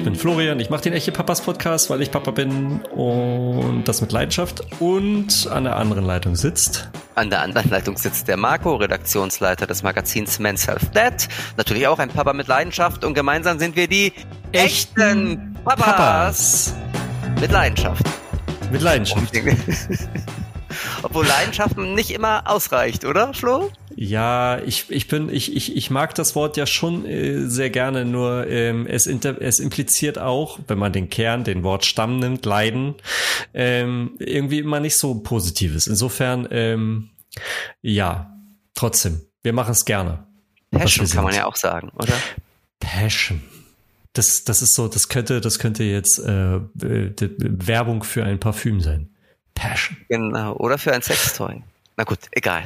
Ich bin Florian, ich mache den Echte Papas Podcast, weil ich Papa bin und das mit Leidenschaft. Und an der anderen Leitung sitzt. An der anderen Leitung sitzt der Marco, Redaktionsleiter des Magazins Men's Health Dad. Natürlich auch ein Papa mit Leidenschaft und gemeinsam sind wir die echten Papas. Papas. Mit Leidenschaft. Mit Leidenschaft. Obwohl Leidenschaft nicht immer ausreicht, oder, Flo? Ja, ich, ich bin, ich, ich, ich mag das Wort ja schon äh, sehr gerne, nur ähm, es, inter, es impliziert auch, wenn man den Kern, den Wort Stamm nimmt, Leiden, ähm, irgendwie immer nicht so Positives. Insofern, ähm, ja, trotzdem, wir machen es gerne. Passion kann man ja auch sagen, oder? Passion. Das, das ist so, das könnte, das könnte jetzt äh, äh Werbung für ein Parfüm sein. Passion. Genau, oder für ein Sextoy. Na gut, egal.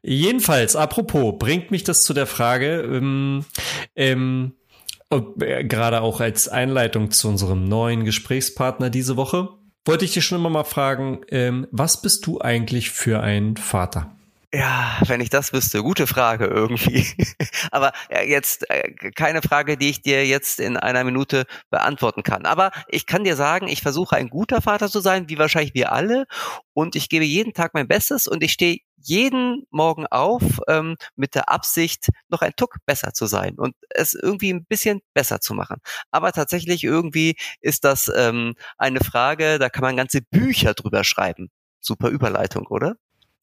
Jedenfalls, apropos, bringt mich das zu der Frage, ähm, ähm, äh, gerade auch als Einleitung zu unserem neuen Gesprächspartner diese Woche, wollte ich dich schon immer mal fragen, ähm, was bist du eigentlich für ein Vater? Ja, wenn ich das wüsste, gute Frage irgendwie. Aber jetzt äh, keine Frage, die ich dir jetzt in einer Minute beantworten kann. Aber ich kann dir sagen, ich versuche ein guter Vater zu sein, wie wahrscheinlich wir alle. Und ich gebe jeden Tag mein Bestes und ich stehe jeden Morgen auf ähm, mit der Absicht, noch ein Tuck besser zu sein und es irgendwie ein bisschen besser zu machen. Aber tatsächlich irgendwie ist das ähm, eine Frage, da kann man ganze Bücher drüber schreiben. Super Überleitung, oder?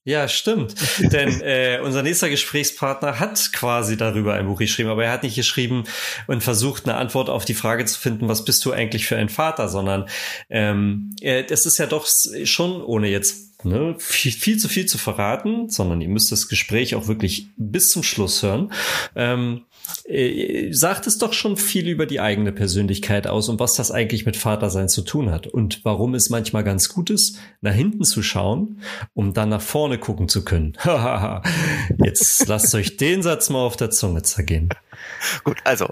Ja, stimmt. Denn äh, unser nächster Gesprächspartner hat quasi darüber ein Buch geschrieben, aber er hat nicht geschrieben und versucht, eine Antwort auf die Frage zu finden, was bist du eigentlich für ein Vater, sondern ähm, es ist ja doch schon, ohne jetzt ne, viel, viel zu viel zu verraten, sondern ihr müsst das Gespräch auch wirklich bis zum Schluss hören. Ähm, äh, sagt es doch schon viel über die eigene Persönlichkeit aus und was das eigentlich mit Vatersein zu tun hat und warum es manchmal ganz gut ist, nach hinten zu schauen, um dann nach vorne gucken zu können. Jetzt lasst euch den Satz mal auf der Zunge zergehen. Gut, also,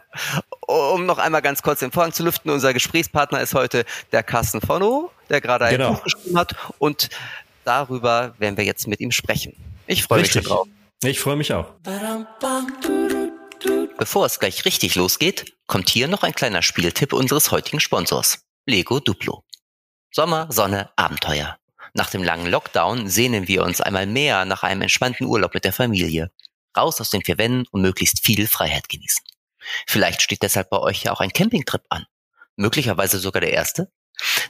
um noch einmal ganz kurz den Vorhang zu lüften, unser Gesprächspartner ist heute der Carsten Fono, der gerade ein genau. Buch geschrieben hat und darüber werden wir jetzt mit ihm sprechen. Ich freue mich drauf. Ich freue mich auch. Bevor es gleich richtig losgeht, kommt hier noch ein kleiner Spieltipp unseres heutigen Sponsors, Lego Duplo. Sommer, Sonne, Abenteuer. Nach dem langen Lockdown sehnen wir uns einmal mehr nach einem entspannten Urlaub mit der Familie. Raus aus den vier Wänden und möglichst viel Freiheit genießen. Vielleicht steht deshalb bei euch ja auch ein Campingtrip an. Möglicherweise sogar der erste?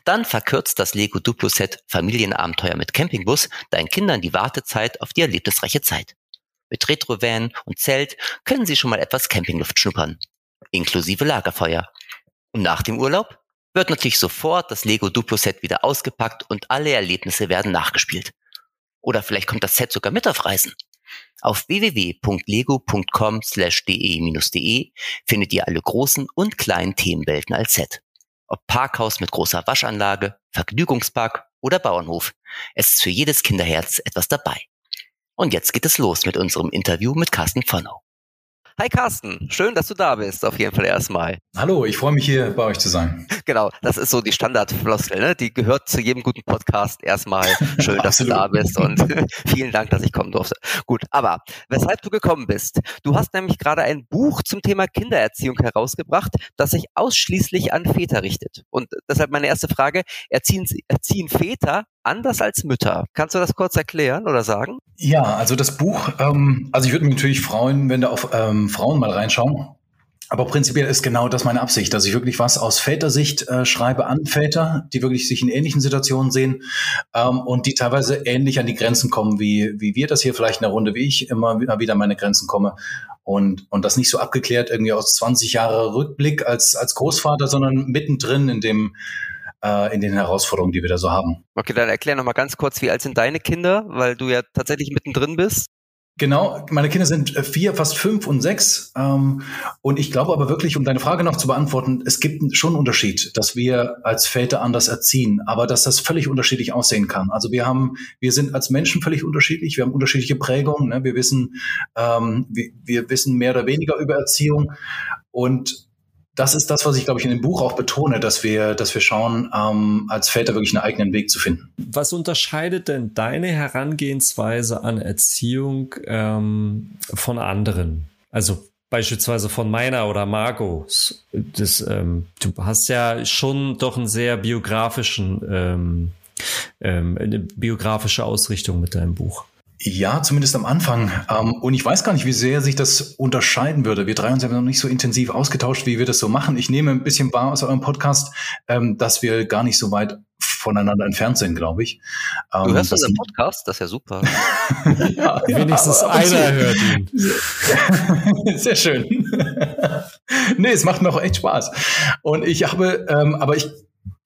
Dann verkürzt das Lego Duplo Set Familienabenteuer mit Campingbus deinen Kindern die Wartezeit auf die erlebnisreiche Zeit. Mit Retrovan und Zelt können Sie schon mal etwas Campingluft schnuppern, inklusive Lagerfeuer. Und nach dem Urlaub wird natürlich sofort das Lego Duplo Set wieder ausgepackt und alle Erlebnisse werden nachgespielt. Oder vielleicht kommt das Set sogar mit auf Reisen. Auf www.lego.com/de-de findet ihr alle großen und kleinen Themenwelten als Set. Ob Parkhaus mit großer Waschanlage, Vergnügungspark oder Bauernhof. Es ist für jedes Kinderherz etwas dabei. Und jetzt geht es los mit unserem Interview mit Carsten Pfannow. Hi Carsten, schön, dass du da bist, auf jeden Fall erstmal. Hallo, ich freue mich hier bei euch zu sein. Genau, das ist so die Standardfloskel, ne? die gehört zu jedem guten Podcast erstmal. Schön, dass du da bist und vielen Dank, dass ich kommen durfte. Gut, aber weshalb du gekommen bist? Du hast nämlich gerade ein Buch zum Thema Kindererziehung herausgebracht, das sich ausschließlich an Väter richtet. Und deshalb meine erste Frage, erziehen, erziehen Väter anders als Mütter. Kannst du das kurz erklären oder sagen? Ja, also das Buch, ähm, also ich würde mich natürlich freuen, wenn da auf ähm, Frauen mal reinschauen. Aber prinzipiell ist genau das meine Absicht, dass ich wirklich was aus Vätersicht äh, schreibe an Väter, die wirklich sich in ähnlichen Situationen sehen ähm, und die teilweise ähnlich an die Grenzen kommen, wie, wie wir das hier vielleicht in der Runde, wie ich immer wieder an meine Grenzen komme. Und, und das nicht so abgeklärt irgendwie aus 20 Jahre Rückblick als, als Großvater, sondern mittendrin in dem, äh, in den Herausforderungen, die wir da so haben. Okay, dann erklär noch mal ganz kurz, wie alt sind deine Kinder, weil du ja tatsächlich mittendrin bist. Genau, meine Kinder sind äh, vier, fast fünf und sechs. Ähm, und ich glaube aber wirklich, um deine Frage noch zu beantworten, es gibt schon einen Unterschied, dass wir als Väter anders erziehen, aber dass das völlig unterschiedlich aussehen kann. Also wir haben, wir sind als Menschen völlig unterschiedlich, wir haben unterschiedliche Prägungen, ne? wir wissen, ähm, wir, wir wissen mehr oder weniger über Erziehung und das ist das, was ich, glaube ich, in dem Buch auch betone, dass wir, dass wir schauen, ähm, als Väter wirklich einen eigenen Weg zu finden. Was unterscheidet denn deine Herangehensweise an Erziehung ähm, von anderen? Also beispielsweise von meiner oder Margos. Das, ähm, du hast ja schon doch einen sehr biografischen, ähm, ähm, eine biografische Ausrichtung mit deinem Buch. Ja, zumindest am Anfang. Ähm, und ich weiß gar nicht, wie sehr sich das unterscheiden würde. Wir drei uns haben noch nicht so intensiv ausgetauscht, wie wir das so machen. Ich nehme ein bisschen wahr aus eurem Podcast, ähm, dass wir gar nicht so weit voneinander entfernt sind, glaube ich. Ähm, du hörst unseren Podcast, das ist ja super. ja, Wenigstens ja, einer hört ihn. Sehr schön. nee, es macht mir auch echt Spaß. Und ich habe, ähm, aber ich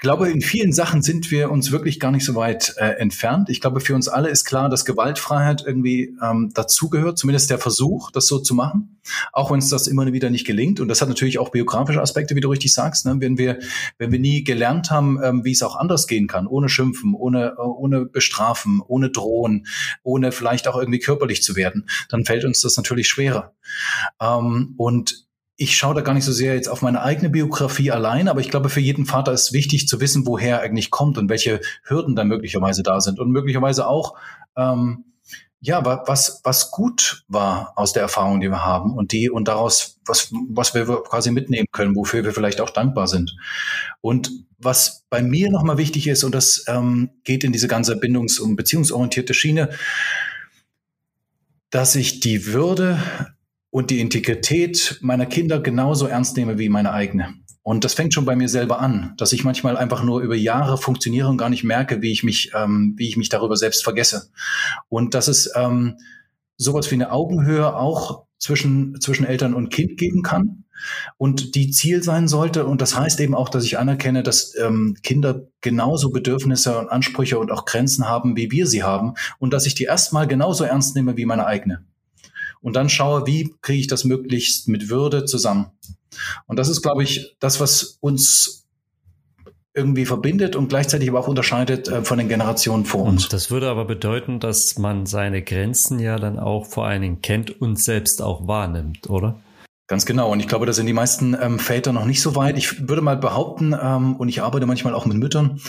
glaube, in vielen Sachen sind wir uns wirklich gar nicht so weit äh, entfernt. Ich glaube, für uns alle ist klar, dass Gewaltfreiheit irgendwie ähm, dazugehört, zumindest der Versuch, das so zu machen, auch wenn es das immer wieder nicht gelingt. Und das hat natürlich auch biografische Aspekte, wie du richtig sagst. Ne? Wenn wir, wenn wir nie gelernt haben, ähm, wie es auch anders gehen kann, ohne Schimpfen, ohne, ohne Bestrafen, ohne Drohen, ohne vielleicht auch irgendwie körperlich zu werden, dann fällt uns das natürlich schwerer. Ähm, und ich schaue da gar nicht so sehr jetzt auf meine eigene Biografie allein, aber ich glaube, für jeden Vater ist wichtig zu wissen, woher er eigentlich kommt und welche Hürden da möglicherweise da sind und möglicherweise auch, ähm, ja, was, was gut war aus der Erfahrung, die wir haben und die und daraus, was, was wir quasi mitnehmen können, wofür wir vielleicht auch dankbar sind. Und was bei mir nochmal wichtig ist, und das ähm, geht in diese ganze bindungs- und beziehungsorientierte Schiene, dass ich die Würde und die Integrität meiner Kinder genauso ernst nehme wie meine eigene. Und das fängt schon bei mir selber an, dass ich manchmal einfach nur über Jahre funktioniere und gar nicht merke, wie ich mich, ähm, wie ich mich darüber selbst vergesse. Und dass es ähm, sowas wie eine Augenhöhe auch zwischen, zwischen Eltern und Kind geben kann und die Ziel sein sollte. Und das heißt eben auch, dass ich anerkenne, dass ähm, Kinder genauso Bedürfnisse und Ansprüche und auch Grenzen haben, wie wir sie haben und dass ich die erstmal genauso ernst nehme wie meine eigene und dann schaue, wie kriege ich das möglichst mit Würde zusammen. Und das ist, glaube ich, das, was uns irgendwie verbindet und gleichzeitig aber auch unterscheidet äh, von den Generationen vor uns. Und das würde aber bedeuten, dass man seine Grenzen ja dann auch vor allen Dingen kennt und selbst auch wahrnimmt, oder? Ganz genau. Und ich glaube, da sind die meisten ähm, Väter noch nicht so weit. Ich würde mal behaupten, ähm, und ich arbeite manchmal auch mit Müttern,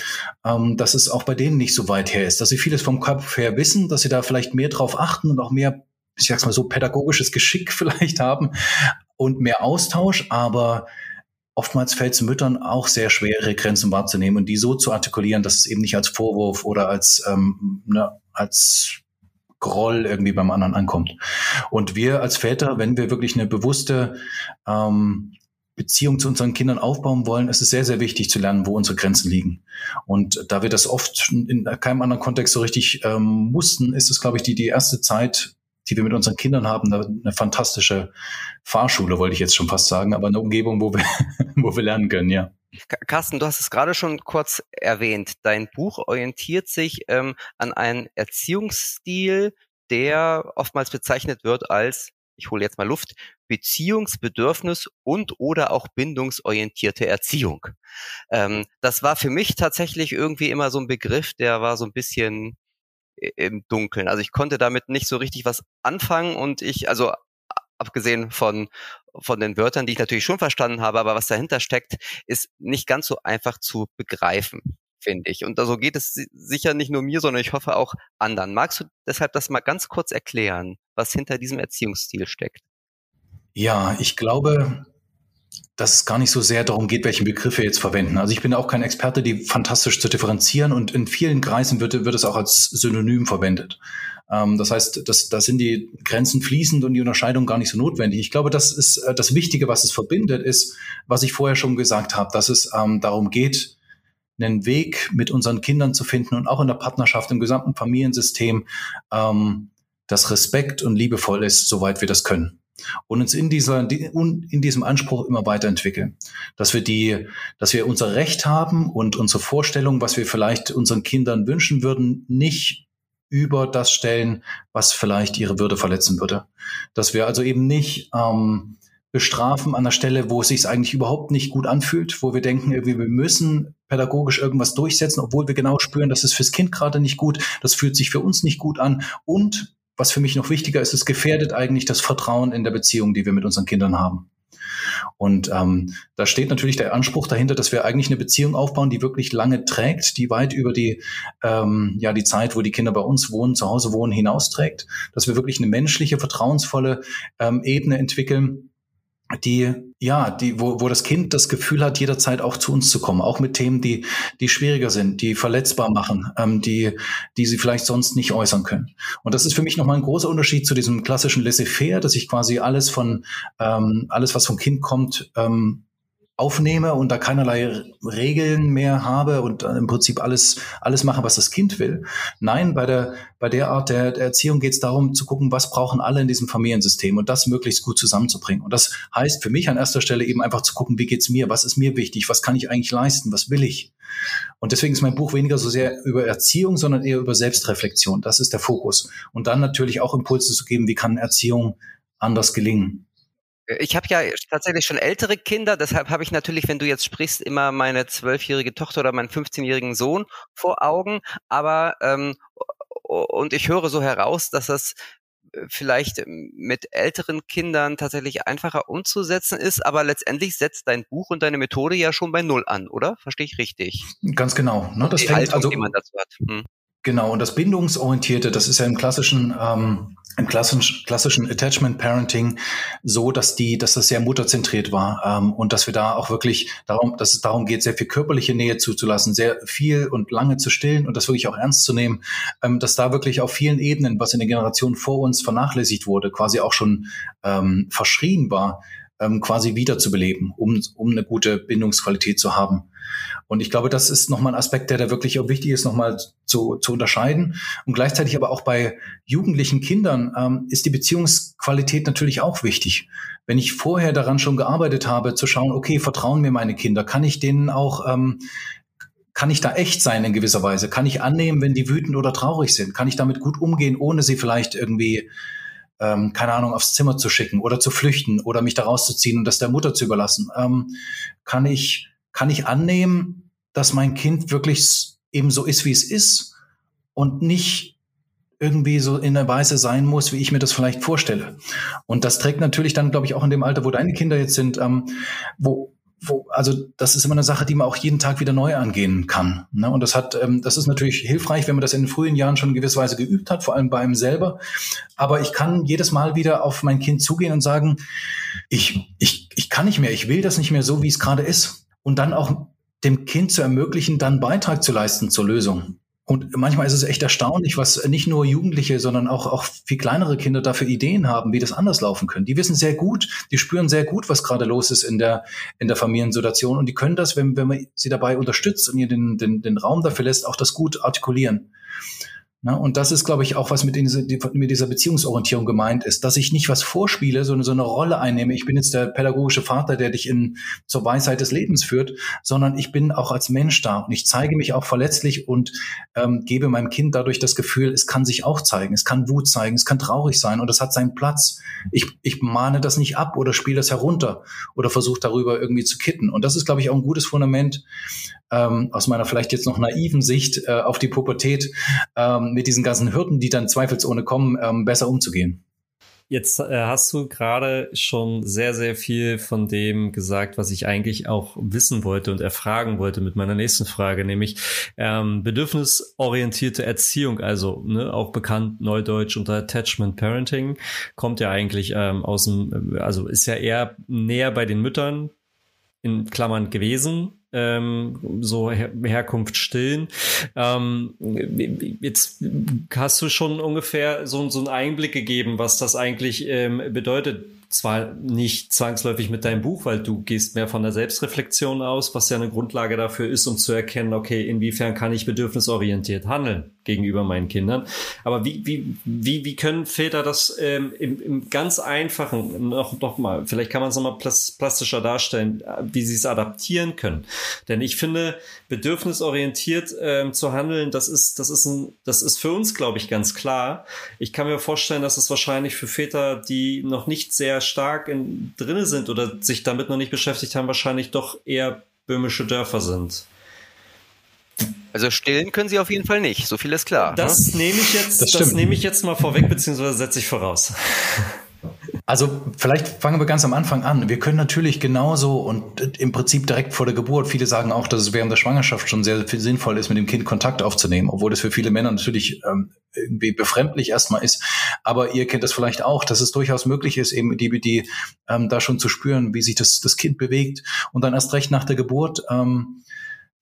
ähm, dass es auch bei denen nicht so weit her ist, dass sie vieles vom Kopf her wissen, dass sie da vielleicht mehr drauf achten und auch mehr ich sag's mal so, pädagogisches Geschick vielleicht haben und mehr Austausch, aber oftmals fällt es Müttern auch sehr schwer, ihre Grenzen wahrzunehmen und die so zu artikulieren, dass es eben nicht als Vorwurf oder als, ähm, ne, als Groll irgendwie beim anderen ankommt. Und wir als Väter, wenn wir wirklich eine bewusste ähm, Beziehung zu unseren Kindern aufbauen wollen, ist es sehr, sehr wichtig zu lernen, wo unsere Grenzen liegen. Und da wir das oft in keinem anderen Kontext so richtig ähm, mussten, ist es, glaube ich, die, die erste Zeit, die wir mit unseren Kindern haben, eine fantastische Fahrschule, wollte ich jetzt schon fast sagen, aber eine Umgebung, wo wir, wo wir lernen können, ja. Carsten, du hast es gerade schon kurz erwähnt. Dein Buch orientiert sich ähm, an einem Erziehungsstil, der oftmals bezeichnet wird als, ich hole jetzt mal Luft, Beziehungsbedürfnis und oder auch bindungsorientierte Erziehung. Ähm, das war für mich tatsächlich irgendwie immer so ein Begriff, der war so ein bisschen im Dunkeln. Also ich konnte damit nicht so richtig was anfangen und ich, also abgesehen von, von den Wörtern, die ich natürlich schon verstanden habe, aber was dahinter steckt, ist nicht ganz so einfach zu begreifen, finde ich. Und so also geht es sicher nicht nur mir, sondern ich hoffe auch anderen. Magst du deshalb das mal ganz kurz erklären, was hinter diesem Erziehungsstil steckt? Ja, ich glaube, dass es gar nicht so sehr darum geht, welche Begriffe jetzt verwenden. Also ich bin auch kein Experte, die fantastisch zu differenzieren und in vielen Kreisen wird, wird es auch als Synonym verwendet. Ähm, das heißt, das, da sind die Grenzen fließend und die Unterscheidung gar nicht so notwendig. Ich glaube, das ist äh, das Wichtige, was es verbindet, ist, was ich vorher schon gesagt habe, dass es ähm, darum geht, einen Weg mit unseren Kindern zu finden und auch in der Partnerschaft, im gesamten Familiensystem, ähm, das Respekt und liebevoll ist, soweit wir das können und uns in dieser, in diesem Anspruch immer weiterentwickeln. Dass wir die, dass wir unser Recht haben und unsere Vorstellung, was wir vielleicht unseren Kindern wünschen würden, nicht über das stellen, was vielleicht ihre Würde verletzen würde. Dass wir also eben nicht ähm, bestrafen an der Stelle, wo es sich eigentlich überhaupt nicht gut anfühlt, wo wir denken, wir müssen pädagogisch irgendwas durchsetzen, obwohl wir genau spüren, das ist fürs Kind gerade nicht gut, das fühlt sich für uns nicht gut an und was für mich noch wichtiger ist, es gefährdet eigentlich das Vertrauen in der Beziehung, die wir mit unseren Kindern haben. Und ähm, da steht natürlich der Anspruch dahinter, dass wir eigentlich eine Beziehung aufbauen, die wirklich lange trägt, die weit über die ähm, ja die Zeit, wo die Kinder bei uns wohnen, zu Hause wohnen, hinausträgt, dass wir wirklich eine menschliche, vertrauensvolle ähm, Ebene entwickeln, die, ja, die, wo, wo das Kind das Gefühl hat, jederzeit auch zu uns zu kommen, auch mit Themen, die, die schwieriger sind, die verletzbar machen, ähm, die, die sie vielleicht sonst nicht äußern können. Und das ist für mich nochmal ein großer Unterschied zu diesem klassischen Laissez-faire, dass ich quasi alles von, ähm, alles, was vom Kind kommt, ähm, aufnehme und da keinerlei Regeln mehr habe und im Prinzip alles, alles mache, was das Kind will. Nein, bei der, bei der Art der, der Erziehung geht es darum zu gucken, was brauchen alle in diesem Familiensystem und das möglichst gut zusammenzubringen. Und das heißt für mich an erster Stelle eben einfach zu gucken, wie geht's mir, was ist mir wichtig, was kann ich eigentlich leisten, was will ich. Und deswegen ist mein Buch weniger so sehr über Erziehung, sondern eher über Selbstreflexion. Das ist der Fokus. Und dann natürlich auch Impulse zu geben, wie kann Erziehung anders gelingen. Ich habe ja tatsächlich schon ältere Kinder, deshalb habe ich natürlich, wenn du jetzt sprichst, immer meine zwölfjährige Tochter oder meinen 15-jährigen Sohn vor Augen. Aber ähm, und ich höre so heraus, dass das äh, vielleicht mit älteren Kindern tatsächlich einfacher umzusetzen ist, aber letztendlich setzt dein Buch und deine Methode ja schon bei Null an, oder? Verstehe ich richtig? Ganz genau. Ne? Das die fängt, Haltung, also, die man dazu hat. Hm. Genau, und das Bindungsorientierte, das ist ja im klassischen, ähm, im klassischen, klassischen Attachment Parenting so, dass die, dass das sehr mutterzentriert war ähm, und dass wir da auch wirklich darum, dass es darum geht, sehr viel körperliche Nähe zuzulassen, sehr viel und lange zu stillen und das wirklich auch ernst zu nehmen, ähm, dass da wirklich auf vielen Ebenen, was in den Generationen vor uns vernachlässigt wurde, quasi auch schon ähm, verschrien war, ähm, quasi wiederzubeleben, um, um eine gute Bindungsqualität zu haben. Und ich glaube, das ist nochmal ein Aspekt, der da wirklich auch wichtig ist, nochmal zu, zu unterscheiden. Und gleichzeitig aber auch bei jugendlichen Kindern ähm, ist die Beziehungsqualität natürlich auch wichtig. Wenn ich vorher daran schon gearbeitet habe, zu schauen, okay, vertrauen mir meine Kinder, kann ich denen auch ähm, kann ich da echt sein in gewisser Weise? Kann ich annehmen, wenn die wütend oder traurig sind? Kann ich damit gut umgehen, ohne sie vielleicht irgendwie ähm, keine Ahnung, aufs Zimmer zu schicken oder zu flüchten oder mich da rauszuziehen und das der Mutter zu überlassen? Ähm, kann ich, kann ich annehmen, dass mein Kind wirklich eben so ist, wie es ist und nicht irgendwie so in der Weise sein muss, wie ich mir das vielleicht vorstelle. Und das trägt natürlich dann, glaube ich, auch in dem Alter, wo deine Kinder jetzt sind, ähm, wo, wo, also das ist immer eine Sache, die man auch jeden Tag wieder neu angehen kann. Ne? Und das hat, ähm, das ist natürlich hilfreich, wenn man das in den frühen Jahren schon in gewisser Weise geübt hat, vor allem bei einem selber. Aber ich kann jedes Mal wieder auf mein Kind zugehen und sagen, ich, ich, ich kann nicht mehr, ich will das nicht mehr so, wie es gerade ist. Und dann auch dem Kind zu ermöglichen, dann Beitrag zu leisten zur Lösung. Und manchmal ist es echt erstaunlich, was nicht nur Jugendliche, sondern auch, auch viel kleinere Kinder dafür Ideen haben, wie das anders laufen können. Die wissen sehr gut, die spüren sehr gut, was gerade los ist in der, in der Familiensituation. Und die können das, wenn, wenn man sie dabei unterstützt und ihr den, den, den Raum dafür lässt, auch das gut artikulieren. Ne? Und das ist, glaube ich, auch was mit, in diese, mit dieser Beziehungsorientierung gemeint ist, dass ich nicht was vorspiele, sondern so eine Rolle einnehme. Ich bin jetzt der pädagogische Vater, der dich in, zur Weisheit des Lebens führt, sondern ich bin auch als Mensch da und ich zeige mich auch verletzlich und ähm, gebe meinem Kind dadurch das Gefühl, es kann sich auch zeigen, es kann Wut zeigen, es kann traurig sein und es hat seinen Platz. Ich, ich mahne das nicht ab oder spiele das herunter oder versuche darüber irgendwie zu kitten. Und das ist, glaube ich, auch ein gutes Fundament ähm, aus meiner vielleicht jetzt noch naiven Sicht äh, auf die Pubertät ähm, mit diesen ganzen Hürden, die dann zweifelsohne kommen, ähm, besser umzugehen. Jetzt äh, hast du gerade schon sehr, sehr viel von dem gesagt, was ich eigentlich auch wissen wollte und erfragen wollte mit meiner nächsten Frage, nämlich ähm, bedürfnisorientierte Erziehung, also ne, auch bekannt neudeutsch unter Attachment Parenting, kommt ja eigentlich ähm, aus dem, also ist ja eher näher bei den Müttern in Klammern gewesen, ähm, so Her Herkunft stillen. Ähm, jetzt hast du schon ungefähr so, so einen Einblick gegeben, was das eigentlich ähm, bedeutet. Zwar nicht zwangsläufig mit deinem Buch, weil du gehst mehr von der Selbstreflexion aus, was ja eine Grundlage dafür ist, um zu erkennen, okay, inwiefern kann ich bedürfnisorientiert handeln gegenüber meinen Kindern. Aber wie, wie, wie, wie können Väter das ähm, im, im ganz einfachen, noch, noch mal, vielleicht kann man es nochmal plastischer darstellen, wie sie es adaptieren können. Denn ich finde, bedürfnisorientiert ähm, zu handeln, das ist, das ist ein, das ist für uns, glaube ich, ganz klar. Ich kann mir vorstellen, dass es wahrscheinlich für Väter, die noch nicht sehr stark in, drinne sind oder sich damit noch nicht beschäftigt haben, wahrscheinlich doch eher böhmische Dörfer sind. Also stillen können sie auf jeden Fall nicht, so viel ist klar. Das ne? nehme ich jetzt, das, das nehme ich jetzt mal vorweg, beziehungsweise setze ich voraus. Also vielleicht fangen wir ganz am Anfang an. Wir können natürlich genauso und im Prinzip direkt vor der Geburt, viele sagen auch, dass es während der Schwangerschaft schon sehr sinnvoll ist, mit dem Kind Kontakt aufzunehmen, obwohl das für viele Männer natürlich ähm, irgendwie befremdlich erstmal ist. Aber ihr kennt das vielleicht auch, dass es durchaus möglich ist, eben die, die ähm, da schon zu spüren, wie sich das, das Kind bewegt und dann erst recht nach der Geburt. Ähm,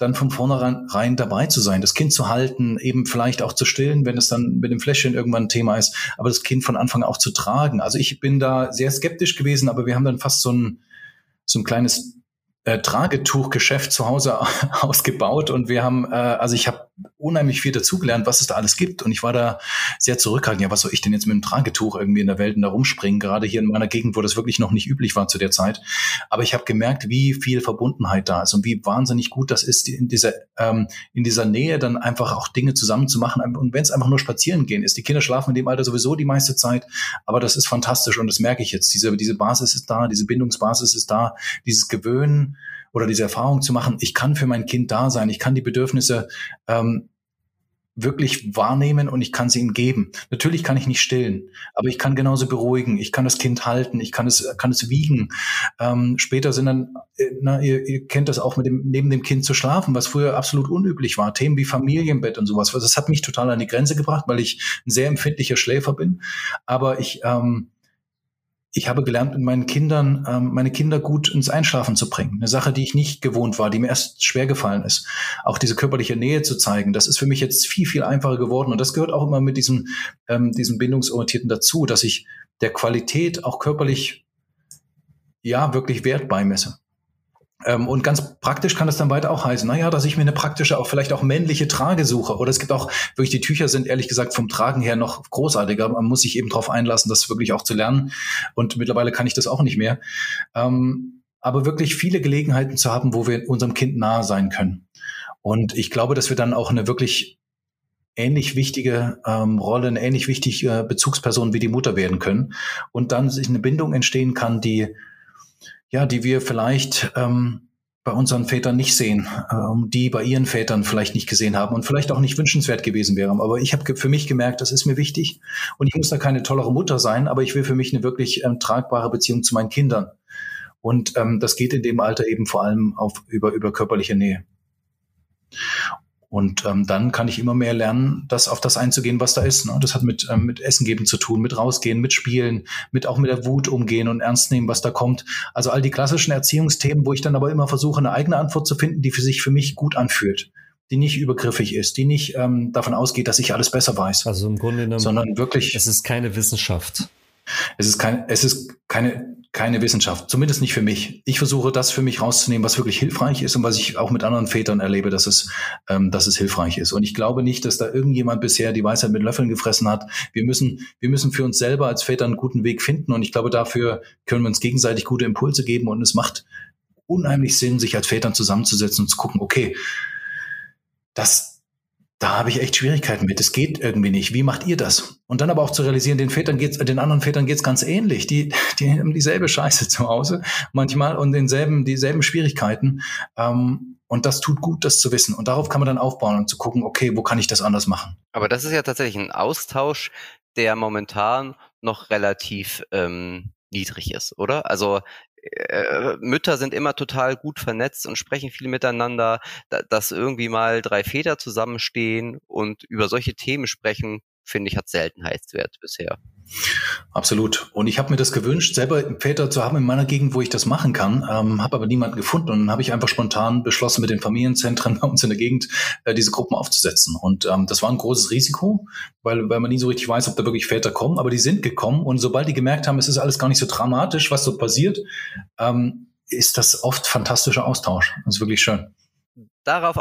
dann von vornherein dabei zu sein, das Kind zu halten, eben vielleicht auch zu stillen, wenn es dann mit dem Fläschchen irgendwann ein Thema ist, aber das Kind von Anfang auch zu tragen. Also ich bin da sehr skeptisch gewesen, aber wir haben dann fast so ein, so ein kleines äh, Tragetuchgeschäft zu Hause ausgebaut und wir haben, äh, also ich habe unheimlich viel dazugelernt, was es da alles gibt und ich war da sehr zurückhaltend. Ja, was soll ich denn jetzt mit einem Tragetuch irgendwie in der Welt da rumspringen? Gerade hier in meiner Gegend, wo das wirklich noch nicht üblich war zu der Zeit. Aber ich habe gemerkt, wie viel Verbundenheit da ist und wie wahnsinnig gut das ist, in dieser ähm, in dieser Nähe dann einfach auch Dinge zusammen zu machen. Und wenn es einfach nur spazieren gehen ist, die Kinder schlafen in dem Alter sowieso die meiste Zeit, aber das ist fantastisch und das merke ich jetzt. Diese diese Basis ist da, diese Bindungsbasis ist da, dieses Gewöhnen oder diese Erfahrung zu machen, ich kann für mein Kind da sein, ich kann die Bedürfnisse ähm, wirklich wahrnehmen und ich kann sie ihm geben. Natürlich kann ich nicht stillen, aber ich kann genauso beruhigen. Ich kann das Kind halten, ich kann es, kann es wiegen. Ähm, später sind dann, äh, na, ihr, ihr kennt das auch mit dem, neben dem Kind zu schlafen, was früher absolut unüblich war. Themen wie Familienbett und sowas. Das hat mich total an die Grenze gebracht, weil ich ein sehr empfindlicher Schläfer bin. Aber ich, ähm, ich habe gelernt, mit meinen Kindern, ähm, meine Kinder gut ins Einschlafen zu bringen. Eine Sache, die ich nicht gewohnt war, die mir erst schwer gefallen ist. Auch diese körperliche Nähe zu zeigen, das ist für mich jetzt viel, viel einfacher geworden. Und das gehört auch immer mit diesem, ähm, diesem Bindungsorientierten dazu, dass ich der Qualität auch körperlich, ja, wirklich Wert beimesse. Ähm, und ganz praktisch kann das dann weiter auch heißen, naja, dass ich mir eine praktische, auch vielleicht auch männliche Trage suche. Oder es gibt auch, wirklich die Tücher sind ehrlich gesagt vom Tragen her noch großartiger. Man muss sich eben darauf einlassen, das wirklich auch zu lernen. Und mittlerweile kann ich das auch nicht mehr. Ähm, aber wirklich viele Gelegenheiten zu haben, wo wir unserem Kind nahe sein können. Und ich glaube, dass wir dann auch eine wirklich ähnlich wichtige ähm, Rolle, eine ähnlich wichtige Bezugsperson wie die Mutter werden können. Und dann sich eine Bindung entstehen kann, die ja, die wir vielleicht ähm, bei unseren Vätern nicht sehen, ähm, die bei ihren Vätern vielleicht nicht gesehen haben und vielleicht auch nicht wünschenswert gewesen wären. Aber ich habe für mich gemerkt, das ist mir wichtig und ich muss da keine tollere Mutter sein, aber ich will für mich eine wirklich ähm, tragbare Beziehung zu meinen Kindern. Und ähm, das geht in dem Alter eben vor allem auf über über körperliche Nähe. Und ähm, dann kann ich immer mehr lernen, das auf das einzugehen, was da ist. Ne? Das hat mit, ähm, mit Essen geben zu tun, mit rausgehen, mit Spielen, mit auch mit der Wut umgehen und ernst nehmen, was da kommt. Also all die klassischen Erziehungsthemen, wo ich dann aber immer versuche, eine eigene Antwort zu finden, die für sich für mich gut anfühlt die nicht übergriffig ist, die nicht ähm, davon ausgeht, dass ich alles besser weiß. Also im Grunde genommen, sondern wirklich. Es ist keine Wissenschaft. Es ist kein, es ist keine keine Wissenschaft, zumindest nicht für mich. Ich versuche das für mich rauszunehmen, was wirklich hilfreich ist und was ich auch mit anderen Vätern erlebe, dass es, ähm, dass es hilfreich ist. Und ich glaube nicht, dass da irgendjemand bisher die Weisheit mit Löffeln gefressen hat. Wir müssen, wir müssen für uns selber als Väter einen guten Weg finden. Und ich glaube, dafür können wir uns gegenseitig gute Impulse geben. Und es macht unheimlich Sinn, sich als Vätern zusammenzusetzen und zu gucken, okay, das, da habe ich echt Schwierigkeiten mit. Es geht irgendwie nicht. Wie macht ihr das? Und dann aber auch zu realisieren, den Vätern geht's, den anderen Vätern geht's ganz ähnlich. Die, die haben dieselbe Scheiße zu Hause manchmal und denselben, dieselben Schwierigkeiten. Ähm, und das tut gut, das zu wissen. Und darauf kann man dann aufbauen und zu gucken, okay, wo kann ich das anders machen? Aber das ist ja tatsächlich ein Austausch, der momentan noch relativ ähm, niedrig ist, oder? Also äh, Mütter sind immer total gut vernetzt und sprechen viel miteinander, da, dass irgendwie mal drei Väter zusammenstehen und über solche Themen sprechen, finde ich, hat Seltenheitswert bisher. Absolut. Und ich habe mir das gewünscht, selber Väter zu haben in meiner Gegend, wo ich das machen kann, ähm, habe aber niemanden gefunden und dann habe ich einfach spontan beschlossen, mit den Familienzentren bei uns in der Gegend äh, diese Gruppen aufzusetzen. Und ähm, das war ein großes Risiko, weil, weil man nie so richtig weiß, ob da wirklich Väter kommen, aber die sind gekommen und sobald die gemerkt haben, es ist alles gar nicht so dramatisch, was so passiert, ähm, ist das oft fantastischer Austausch. Das ist wirklich schön. Darauf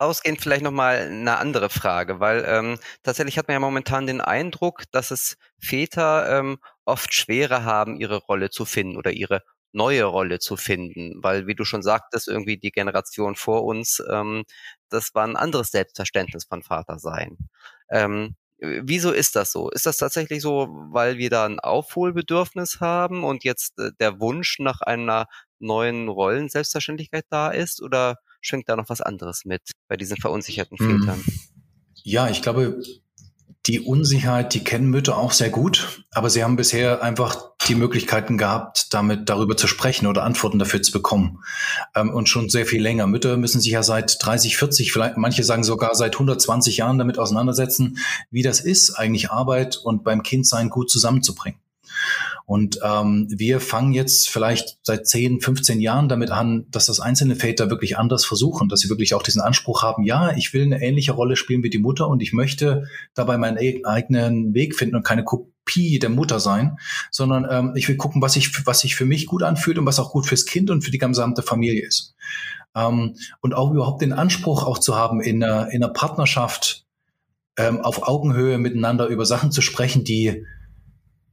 ausgehend vielleicht nochmal eine andere Frage, weil ähm, tatsächlich hat man ja momentan den Eindruck, dass es Väter ähm, oft schwerer haben, ihre Rolle zu finden oder ihre neue Rolle zu finden, weil wie du schon sagtest, irgendwie die Generation vor uns, ähm, das war ein anderes Selbstverständnis von Vatersein. Ähm, wieso ist das so? Ist das tatsächlich so, weil wir da ein Aufholbedürfnis haben und jetzt äh, der Wunsch nach einer neuen Rollen-Selbstverständlichkeit da ist oder schwingt da noch was anderes mit bei diesen verunsicherten hm. Vätern? Ja, ich glaube, die Unsicherheit, die kennen Mütter auch sehr gut, aber sie haben bisher einfach die Möglichkeiten gehabt, damit darüber zu sprechen oder Antworten dafür zu bekommen. Ähm, und schon sehr viel länger. Mütter müssen sich ja seit 30, 40, vielleicht manche sagen sogar seit 120 Jahren damit auseinandersetzen, wie das ist, eigentlich Arbeit und beim Kindsein gut zusammenzubringen. Und ähm, wir fangen jetzt vielleicht seit 10, 15 Jahren damit an, dass das einzelne Väter wirklich anders versuchen, dass sie wirklich auch diesen Anspruch haben, ja, ich will eine ähnliche Rolle spielen wie die Mutter und ich möchte dabei meinen e-, eigenen Weg finden und keine Kopie der Mutter sein, sondern ähm, ich will gucken, was sich was sich für mich gut anfühlt und was auch gut fürs Kind und für die gesamte Familie ist. Ähm, und auch überhaupt den Anspruch auch zu haben, in einer, in einer Partnerschaft ähm, auf Augenhöhe miteinander über Sachen zu sprechen, die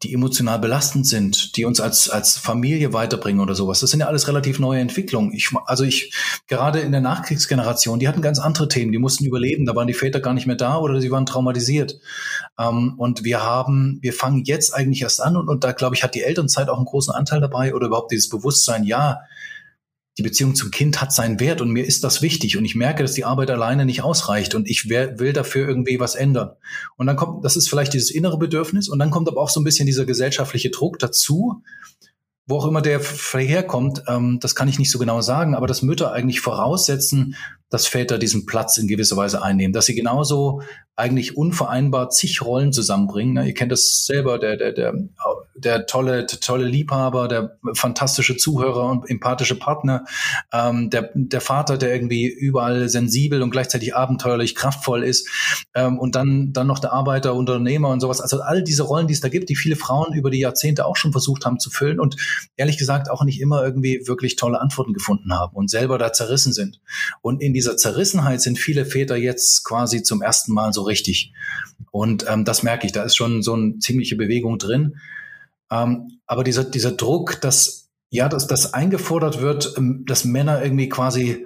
die emotional belastend sind, die uns als, als Familie weiterbringen oder sowas. Das sind ja alles relativ neue Entwicklungen. Ich, also ich, gerade in der Nachkriegsgeneration, die hatten ganz andere Themen, die mussten überleben, da waren die Väter gar nicht mehr da oder sie waren traumatisiert. Ähm, und wir haben, wir fangen jetzt eigentlich erst an und, und da glaube ich, hat die Elternzeit auch einen großen Anteil dabei oder überhaupt dieses Bewusstsein, ja, die Beziehung zum Kind hat seinen Wert und mir ist das wichtig und ich merke, dass die Arbeit alleine nicht ausreicht und ich will dafür irgendwie was ändern. Und dann kommt, das ist vielleicht dieses innere Bedürfnis und dann kommt aber auch so ein bisschen dieser gesellschaftliche Druck dazu, wo auch immer der herkommt, ähm, das kann ich nicht so genau sagen, aber dass Mütter eigentlich voraussetzen, dass Väter diesen Platz in gewisser Weise einnehmen, dass sie genauso eigentlich unvereinbar zig Rollen zusammenbringen. Ne? Ihr kennt das selber, der, der, der, der tolle, tolle Liebhaber, der fantastische Zuhörer und empathische Partner, ähm, der, der Vater, der irgendwie überall sensibel und gleichzeitig abenteuerlich kraftvoll ist ähm, und dann, dann noch der Arbeiter, Unternehmer und sowas. Also all diese Rollen, die es da gibt, die viele Frauen über die Jahrzehnte auch schon versucht haben zu füllen und ehrlich gesagt auch nicht immer irgendwie wirklich tolle Antworten gefunden haben und selber da zerrissen sind. Und in dieser Zerrissenheit sind viele Väter jetzt quasi zum ersten Mal so richtig. Und ähm, das merke ich, da ist schon so eine ziemliche Bewegung drin. Ähm, aber dieser, dieser Druck, dass, ja, dass das eingefordert wird, ähm, dass Männer irgendwie quasi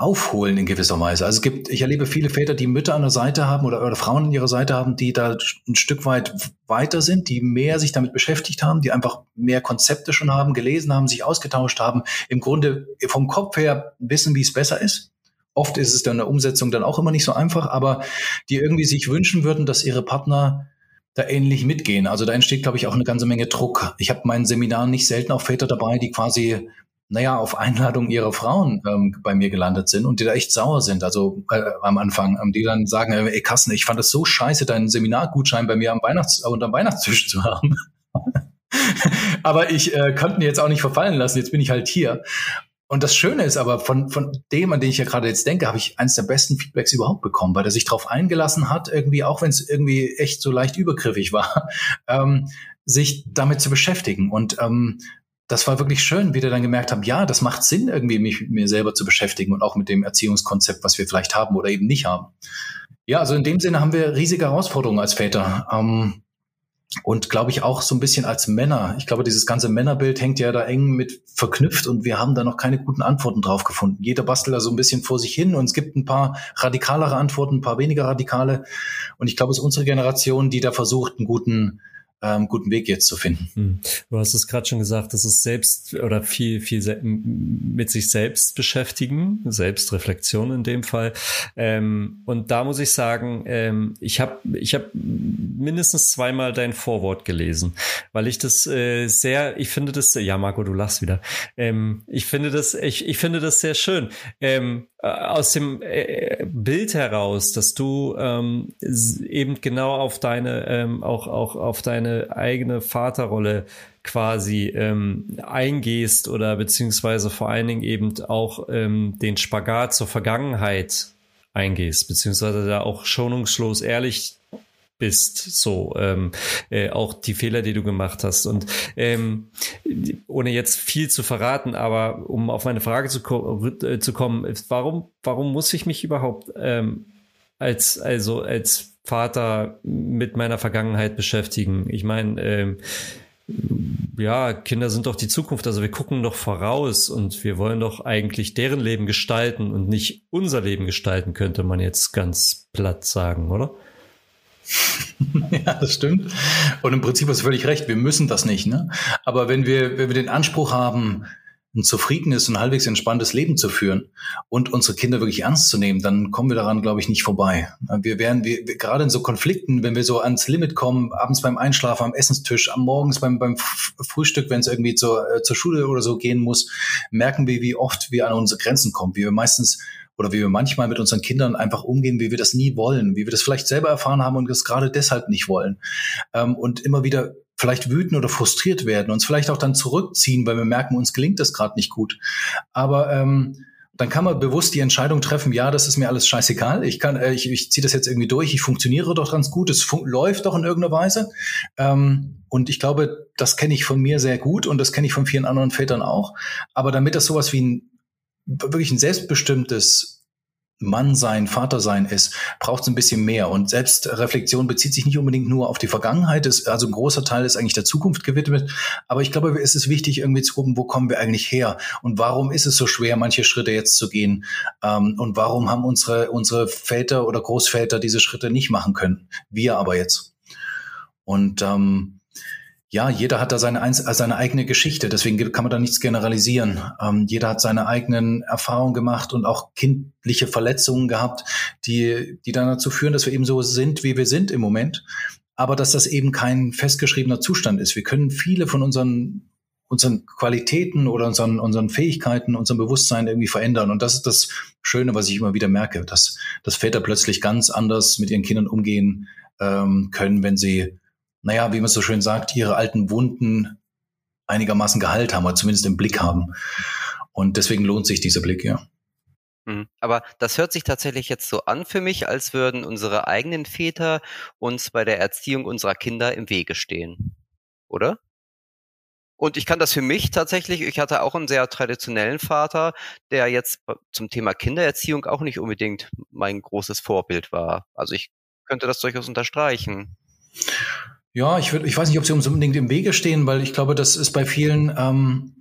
aufholen in gewisser Weise. Also es gibt, ich erlebe viele Väter, die Mütter an der Seite haben oder, oder Frauen an ihrer Seite haben, die da ein Stück weit weiter sind, die mehr sich damit beschäftigt haben, die einfach mehr Konzepte schon haben, gelesen haben, sich ausgetauscht haben, im Grunde vom Kopf her wissen, wie es besser ist. Oft ist es dann in der Umsetzung dann auch immer nicht so einfach, aber die irgendwie sich wünschen würden, dass ihre Partner da ähnlich mitgehen. Also da entsteht, glaube ich, auch eine ganze Menge Druck. Ich habe meinen Seminaren nicht selten auch Väter dabei, die quasi, naja, auf Einladung ihrer Frauen ähm, bei mir gelandet sind und die da echt sauer sind. Also äh, am Anfang, ähm, die dann sagen, äh, ey Kassen, ich fand es so scheiße, deinen Seminargutschein bei mir am Weihnachts äh, unterm Weihnachtstisch zu haben. aber ich äh, konnte ihn jetzt auch nicht verfallen lassen. Jetzt bin ich halt hier. Und das Schöne ist aber, von, von dem, an den ich ja gerade jetzt denke, habe ich eines der besten Feedbacks überhaupt bekommen, weil er sich darauf eingelassen hat, irgendwie, auch wenn es irgendwie echt so leicht übergriffig war, ähm, sich damit zu beschäftigen. Und ähm, das war wirklich schön, wie wir dann gemerkt haben, ja, das macht Sinn, irgendwie mich mit mir selber zu beschäftigen und auch mit dem Erziehungskonzept, was wir vielleicht haben oder eben nicht haben. Ja, also in dem Sinne haben wir riesige Herausforderungen als Väter. Ähm, und glaube ich auch so ein bisschen als Männer. Ich glaube, dieses ganze Männerbild hängt ja da eng mit verknüpft und wir haben da noch keine guten Antworten drauf gefunden. Jeder bastelt da so ein bisschen vor sich hin und es gibt ein paar radikalere Antworten, ein paar weniger radikale. Und ich glaube, es ist unsere Generation, die da versucht, einen guten ähm, guten Weg jetzt zu finden. Hm. Du hast es gerade schon gesagt, das ist selbst oder viel, viel mit sich selbst beschäftigen, Selbstreflexion in dem Fall. Ähm, und da muss ich sagen, ähm, ich habe ich hab mindestens zweimal dein Vorwort gelesen, weil ich das äh, sehr, ich finde das, ja Marco, du lachst wieder. Ähm, ich finde das, ich, ich finde das sehr schön. Ähm, äh, aus dem äh, Bild heraus, dass du ähm, eben genau auf deine, ähm, auch, auch auf deine eigene Vaterrolle quasi ähm, eingehst oder beziehungsweise vor allen Dingen eben auch ähm, den Spagat zur Vergangenheit eingehst, beziehungsweise da auch schonungslos ehrlich bist, so ähm, äh, auch die Fehler, die du gemacht hast. Und ähm, ohne jetzt viel zu verraten, aber um auf meine Frage zu, ko äh, zu kommen, warum, warum muss ich mich überhaupt ähm, als, also als Vater mit meiner Vergangenheit beschäftigen? Ich meine, ähm, ja, Kinder sind doch die Zukunft. Also wir gucken doch voraus und wir wollen doch eigentlich deren Leben gestalten und nicht unser Leben gestalten, könnte man jetzt ganz platt sagen, oder? ja, das stimmt. Und im Prinzip hast du völlig recht, wir müssen das nicht. Ne? Aber wenn wir, wenn wir den Anspruch haben, ein zufriedenes und halbwegs entspanntes Leben zu führen und unsere Kinder wirklich ernst zu nehmen, dann kommen wir daran, glaube ich, nicht vorbei. Wir werden, wir, wir, gerade in so Konflikten, wenn wir so ans Limit kommen, abends beim Einschlafen, am Essenstisch, am Morgens beim, beim Frühstück, wenn es irgendwie zur, äh, zur Schule oder so gehen muss, merken wir, wie oft wir an unsere Grenzen kommen, wie wir meistens oder wie wir manchmal mit unseren Kindern einfach umgehen, wie wir das nie wollen, wie wir das vielleicht selber erfahren haben und das gerade deshalb nicht wollen. Ähm, und immer wieder vielleicht wütend oder frustriert werden, uns vielleicht auch dann zurückziehen, weil wir merken, uns gelingt das gerade nicht gut. Aber ähm, dann kann man bewusst die Entscheidung treffen, ja, das ist mir alles scheißegal, ich äh, ich, ich ziehe das jetzt irgendwie durch, ich funktioniere doch ganz gut, es läuft doch in irgendeiner Weise. Ähm, und ich glaube, das kenne ich von mir sehr gut und das kenne ich von vielen anderen Vätern auch. Aber damit das sowas wie ein wirklich ein selbstbestimmtes Mann sein, Vater sein ist, braucht es ein bisschen mehr. Und Selbstreflexion bezieht sich nicht unbedingt nur auf die Vergangenheit, ist, also ein großer Teil ist eigentlich der Zukunft gewidmet. Aber ich glaube, es ist wichtig, irgendwie zu gucken, wo kommen wir eigentlich her? Und warum ist es so schwer, manche Schritte jetzt zu gehen? Ähm, und warum haben unsere, unsere Väter oder Großväter diese Schritte nicht machen können? Wir aber jetzt. Und ähm, ja, jeder hat da seine, äh, seine eigene Geschichte, deswegen kann man da nichts generalisieren. Ähm, jeder hat seine eigenen Erfahrungen gemacht und auch kindliche Verletzungen gehabt, die, die dann dazu führen, dass wir eben so sind, wie wir sind im Moment. Aber dass das eben kein festgeschriebener Zustand ist. Wir können viele von unseren unseren Qualitäten oder unseren, unseren Fähigkeiten, unserem Bewusstsein irgendwie verändern. Und das ist das Schöne, was ich immer wieder merke, dass, dass Väter plötzlich ganz anders mit ihren Kindern umgehen ähm, können, wenn sie naja, wie man so schön sagt, ihre alten Wunden einigermaßen geheilt haben oder zumindest im Blick haben. Und deswegen lohnt sich dieser Blick, ja. Mhm. Aber das hört sich tatsächlich jetzt so an für mich, als würden unsere eigenen Väter uns bei der Erziehung unserer Kinder im Wege stehen. Oder? Und ich kann das für mich tatsächlich, ich hatte auch einen sehr traditionellen Vater, der jetzt zum Thema Kindererziehung auch nicht unbedingt mein großes Vorbild war. Also ich könnte das durchaus unterstreichen. Ja, ich, würd, ich weiß nicht, ob sie uns unbedingt im Wege stehen, weil ich glaube, das ist bei vielen ähm,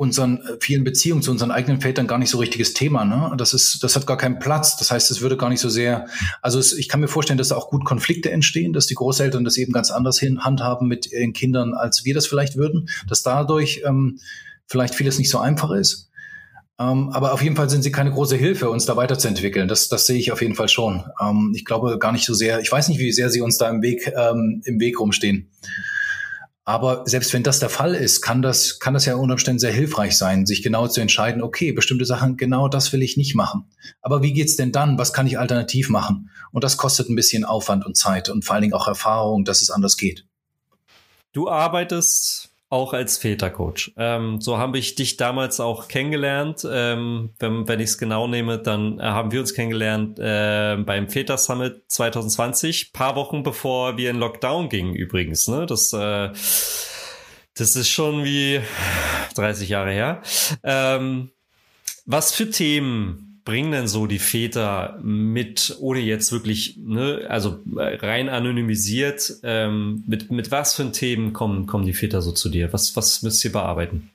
unseren äh, vielen Beziehungen zu unseren eigenen Vätern gar nicht so richtiges Thema. Ne? Das ist, das hat gar keinen Platz. Das heißt, es würde gar nicht so sehr. Also es, ich kann mir vorstellen, dass da auch gut Konflikte entstehen, dass die Großeltern das eben ganz anders hin, handhaben mit ihren Kindern, als wir das vielleicht würden, dass dadurch ähm, vielleicht vieles nicht so einfach ist. Ähm, aber auf jeden Fall sind sie keine große Hilfe, uns da weiterzuentwickeln. Das, das sehe ich auf jeden Fall schon. Ähm, ich glaube gar nicht so sehr, ich weiß nicht, wie sehr sie uns da im Weg, ähm, im Weg rumstehen. Aber selbst wenn das der Fall ist, kann das, kann das ja unter Umständen sehr hilfreich sein, sich genau zu entscheiden, okay, bestimmte Sachen, genau das will ich nicht machen. Aber wie geht's denn dann? Was kann ich alternativ machen? Und das kostet ein bisschen Aufwand und Zeit und vor allen Dingen auch Erfahrung, dass es anders geht. Du arbeitest auch als Vätercoach. Ähm, so habe ich dich damals auch kennengelernt. Ähm, wenn wenn ich es genau nehme, dann äh, haben wir uns kennengelernt äh, beim Väter Summit 2020, paar Wochen bevor wir in Lockdown gingen übrigens. Ne? Das, äh, das ist schon wie 30 Jahre her. Ähm, was für Themen bringen denn so die Väter mit, ohne jetzt wirklich, ne, also äh, rein anonymisiert, ähm, mit, mit was für Themen kommen, kommen die Väter so zu dir? Was, was müsst ihr bearbeiten?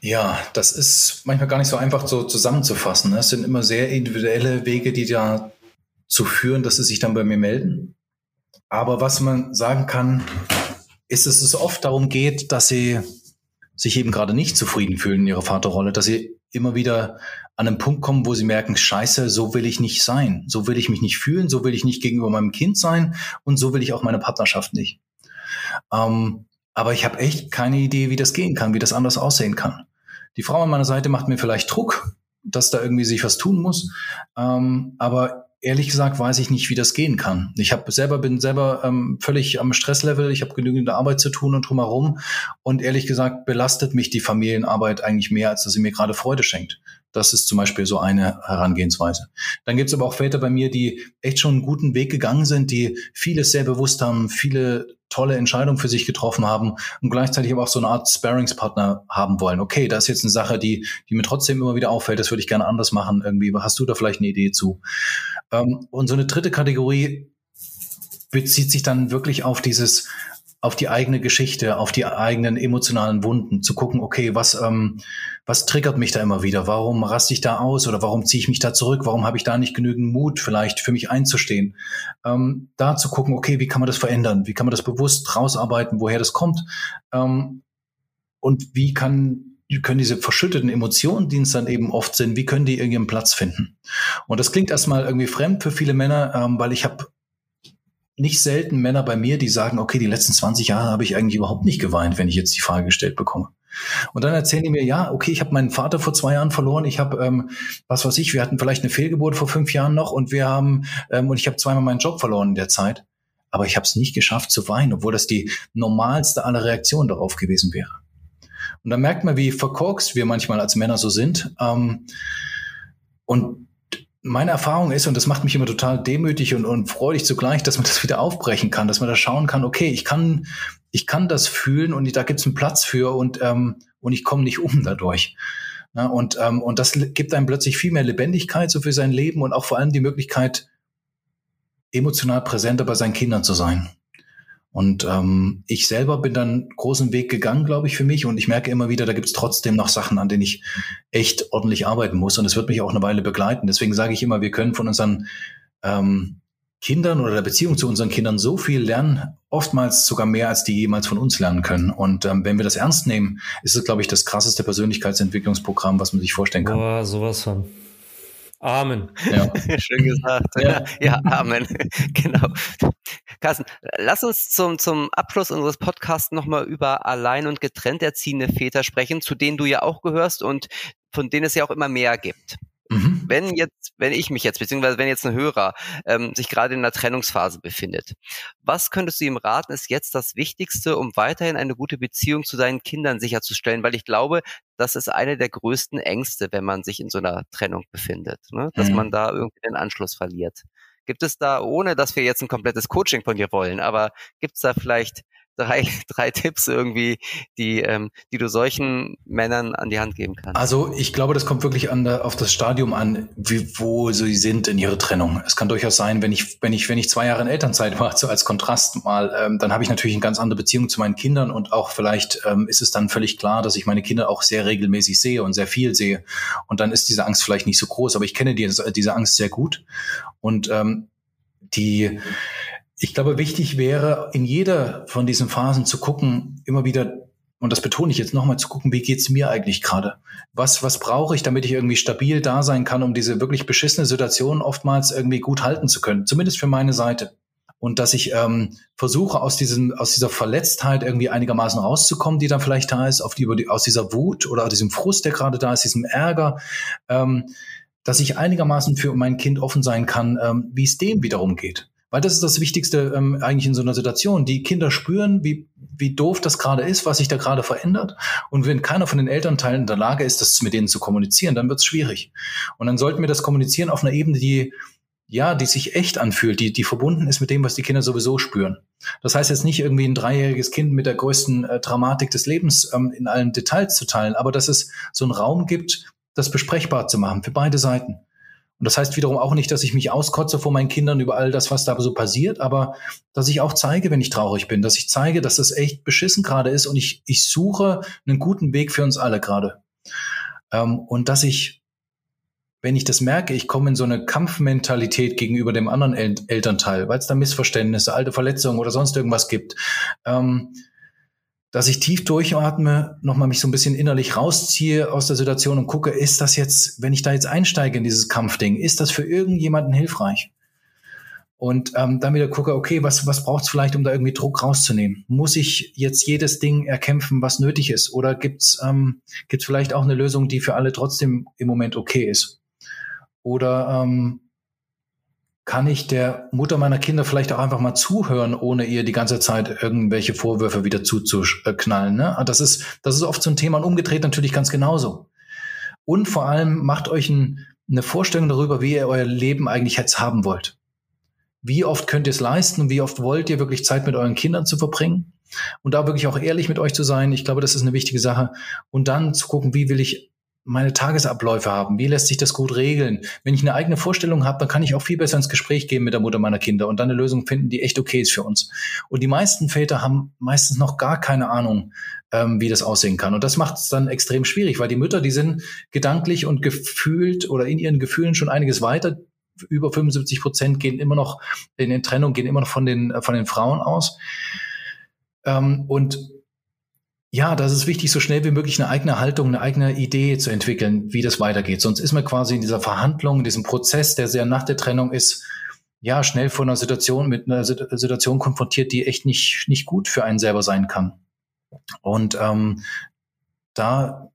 Ja, das ist manchmal gar nicht so einfach so zusammenzufassen. Ne? Es sind immer sehr individuelle Wege, die dazu führen, dass sie sich dann bei mir melden. Aber was man sagen kann, ist, dass es oft darum geht, dass sie sich eben gerade nicht zufrieden fühlen in ihrer Vaterrolle, dass sie immer wieder an einen Punkt kommen, wo sie merken, scheiße, so will ich nicht sein, so will ich mich nicht fühlen, so will ich nicht gegenüber meinem Kind sein und so will ich auch meine Partnerschaft nicht. Ähm, aber ich habe echt keine Idee, wie das gehen kann, wie das anders aussehen kann. Die Frau an meiner Seite macht mir vielleicht Druck, dass da irgendwie sich was tun muss. Ähm, aber ehrlich gesagt weiß ich nicht, wie das gehen kann. Ich habe selber bin selber ähm, völlig am Stresslevel. Ich habe genügend Arbeit zu tun und drumherum. Und ehrlich gesagt belastet mich die Familienarbeit eigentlich mehr, als dass sie mir gerade Freude schenkt. Das ist zum Beispiel so eine Herangehensweise. Dann gibt es aber auch Väter bei mir, die echt schon einen guten Weg gegangen sind, die vieles sehr bewusst haben, viele tolle Entscheidungen für sich getroffen haben und gleichzeitig aber auch so eine Art Sparingspartner haben wollen. Okay, das ist jetzt eine Sache, die, die mir trotzdem immer wieder auffällt, das würde ich gerne anders machen. Irgendwie, hast du da vielleicht eine Idee zu? Ähm, und so eine dritte Kategorie bezieht sich dann wirklich auf dieses, auf die eigene Geschichte, auf die eigenen emotionalen Wunden, zu gucken, okay, was, ähm, was triggert mich da immer wieder? Warum raste ich da aus oder warum ziehe ich mich da zurück? Warum habe ich da nicht genügend Mut, vielleicht für mich einzustehen? Ähm, da zu gucken, okay, wie kann man das verändern? Wie kann man das bewusst rausarbeiten, woher das kommt? Ähm, und wie kann können diese verschütteten Emotionen, die es dann eben oft sind, wie können die irgendeinen Platz finden? Und das klingt erstmal irgendwie fremd für viele Männer, ähm, weil ich habe nicht selten Männer bei mir, die sagen, okay, die letzten 20 Jahre habe ich eigentlich überhaupt nicht geweint, wenn ich jetzt die Frage gestellt bekomme. Und dann erzählen die mir, ja, okay, ich habe meinen Vater vor zwei Jahren verloren, ich habe, ähm, was weiß ich, wir hatten vielleicht eine Fehlgeburt vor fünf Jahren noch und wir haben, ähm, und ich habe zweimal meinen Job verloren in der Zeit, aber ich habe es nicht geschafft zu weinen, obwohl das die normalste aller Reaktionen darauf gewesen wäre. Und da merkt man, wie verkorkst wir manchmal als Männer so sind. Ähm, und meine Erfahrung ist, und das macht mich immer total demütig und, und freudig zugleich, dass man das wieder aufbrechen kann, dass man da schauen kann, okay, ich kann, ich kann das fühlen und da gibt es einen Platz für und, ähm, und ich komme nicht um dadurch. Na, und, ähm, und das gibt einem plötzlich viel mehr Lebendigkeit so für sein Leben und auch vor allem die Möglichkeit, emotional präsenter bei seinen Kindern zu sein. Und ähm, ich selber bin dann großen Weg gegangen, glaube ich, für mich. Und ich merke immer wieder, da gibt es trotzdem noch Sachen, an denen ich echt ordentlich arbeiten muss. Und es wird mich auch eine Weile begleiten. Deswegen sage ich immer, wir können von unseren ähm, Kindern oder der Beziehung zu unseren Kindern so viel lernen, oftmals sogar mehr, als die jemals von uns lernen können. Und ähm, wenn wir das ernst nehmen, ist es, glaube ich, das krasseste Persönlichkeitsentwicklungsprogramm, was man sich vorstellen kann. Boah, sowas von. Amen. Ja. Schön gesagt. Ja, ja Amen. genau. Carsten, lass uns zum, zum Abschluss unseres Podcasts nochmal über allein und getrennt erziehende Väter sprechen, zu denen du ja auch gehörst und von denen es ja auch immer mehr gibt. Mhm. Wenn jetzt, wenn ich mich jetzt, beziehungsweise wenn jetzt ein Hörer ähm, sich gerade in einer Trennungsphase befindet, was könntest du ihm raten, ist jetzt das Wichtigste, um weiterhin eine gute Beziehung zu seinen Kindern sicherzustellen? Weil ich glaube, das ist eine der größten Ängste, wenn man sich in so einer Trennung befindet, ne? dass mhm. man da irgendwie den Anschluss verliert. Gibt es da, ohne dass wir jetzt ein komplettes Coaching von dir wollen, aber gibt es da vielleicht drei, drei Tipps irgendwie, die, ähm, die du solchen Männern an die Hand geben kannst? Also ich glaube, das kommt wirklich an der, auf das Stadium an, wie, wo sie sind in ihrer Trennung. Es kann durchaus sein, wenn ich, wenn ich, wenn ich zwei Jahre in Elternzeit war, so als Kontrast mal, ähm, dann habe ich natürlich eine ganz andere Beziehung zu meinen Kindern und auch vielleicht ähm, ist es dann völlig klar, dass ich meine Kinder auch sehr regelmäßig sehe und sehr viel sehe. Und dann ist diese Angst vielleicht nicht so groß, aber ich kenne die, diese Angst sehr gut. Und ähm, die ich glaube, wichtig wäre, in jeder von diesen Phasen zu gucken, immer wieder, und das betone ich jetzt nochmal, zu gucken, wie geht's mir eigentlich gerade? Was, was brauche ich, damit ich irgendwie stabil da sein kann, um diese wirklich beschissene Situation oftmals irgendwie gut halten zu können? Zumindest für meine Seite. Und dass ich ähm, versuche, aus, diesem, aus dieser Verletztheit irgendwie einigermaßen rauszukommen, die dann vielleicht da ist, auf die, über die, aus dieser Wut oder aus diesem Frust, der gerade da ist, diesem Ärger, ähm, dass ich einigermaßen für mein Kind offen sein kann, ähm, wie es dem wiederum geht. Weil das ist das Wichtigste ähm, eigentlich in so einer Situation. Die Kinder spüren, wie, wie doof das gerade ist, was sich da gerade verändert. Und wenn keiner von den Elternteilen in der Lage ist, das mit denen zu kommunizieren, dann wird es schwierig. Und dann sollten wir das kommunizieren auf einer Ebene, die ja, die sich echt anfühlt, die, die verbunden ist mit dem, was die Kinder sowieso spüren. Das heißt jetzt nicht irgendwie ein dreijähriges Kind mit der größten äh, Dramatik des Lebens ähm, in allen Details zu teilen, aber dass es so einen Raum gibt, das besprechbar zu machen für beide Seiten. Und das heißt wiederum auch nicht, dass ich mich auskotze vor meinen Kindern über all das, was da so passiert, aber dass ich auch zeige, wenn ich traurig bin, dass ich zeige, dass das echt beschissen gerade ist und ich, ich suche einen guten Weg für uns alle gerade. Ähm, und dass ich, wenn ich das merke, ich komme in so eine Kampfmentalität gegenüber dem anderen El Elternteil, weil es da Missverständnisse, alte Verletzungen oder sonst irgendwas gibt, ähm, dass ich tief durchatme, nochmal mich so ein bisschen innerlich rausziehe aus der Situation und gucke, ist das jetzt, wenn ich da jetzt einsteige in dieses Kampfding, ist das für irgendjemanden hilfreich? Und ähm, dann wieder gucke, okay, was, was braucht es vielleicht, um da irgendwie Druck rauszunehmen? Muss ich jetzt jedes Ding erkämpfen, was nötig ist? Oder gibt's ähm, gibt's vielleicht auch eine Lösung, die für alle trotzdem im Moment okay ist? Oder ähm, kann ich der Mutter meiner Kinder vielleicht auch einfach mal zuhören, ohne ihr die ganze Zeit irgendwelche Vorwürfe wieder zuzuknallen. Ne? Das, ist, das ist oft so ein Thema und umgedreht natürlich ganz genauso. Und vor allem macht euch ein, eine Vorstellung darüber, wie ihr euer Leben eigentlich jetzt haben wollt. Wie oft könnt ihr es leisten und wie oft wollt ihr wirklich Zeit mit euren Kindern zu verbringen? Und da wirklich auch ehrlich mit euch zu sein. Ich glaube, das ist eine wichtige Sache. Und dann zu gucken, wie will ich meine Tagesabläufe haben? Wie lässt sich das gut regeln? Wenn ich eine eigene Vorstellung habe, dann kann ich auch viel besser ins Gespräch gehen mit der Mutter meiner Kinder und dann eine Lösung finden, die echt okay ist für uns. Und die meisten Väter haben meistens noch gar keine Ahnung, ähm, wie das aussehen kann. Und das macht es dann extrem schwierig, weil die Mütter, die sind gedanklich und gefühlt oder in ihren Gefühlen schon einiges weiter. Über 75 Prozent gehen immer noch in den Trennungen, gehen immer noch von den, von den Frauen aus. Ähm, und ja, das ist wichtig, so schnell wie möglich eine eigene Haltung, eine eigene Idee zu entwickeln, wie das weitergeht. Sonst ist man quasi in dieser Verhandlung, in diesem Prozess, der sehr nach der Trennung ist, ja, schnell vor einer Situation mit einer Situation konfrontiert, die echt nicht, nicht gut für einen selber sein kann. Und ähm, da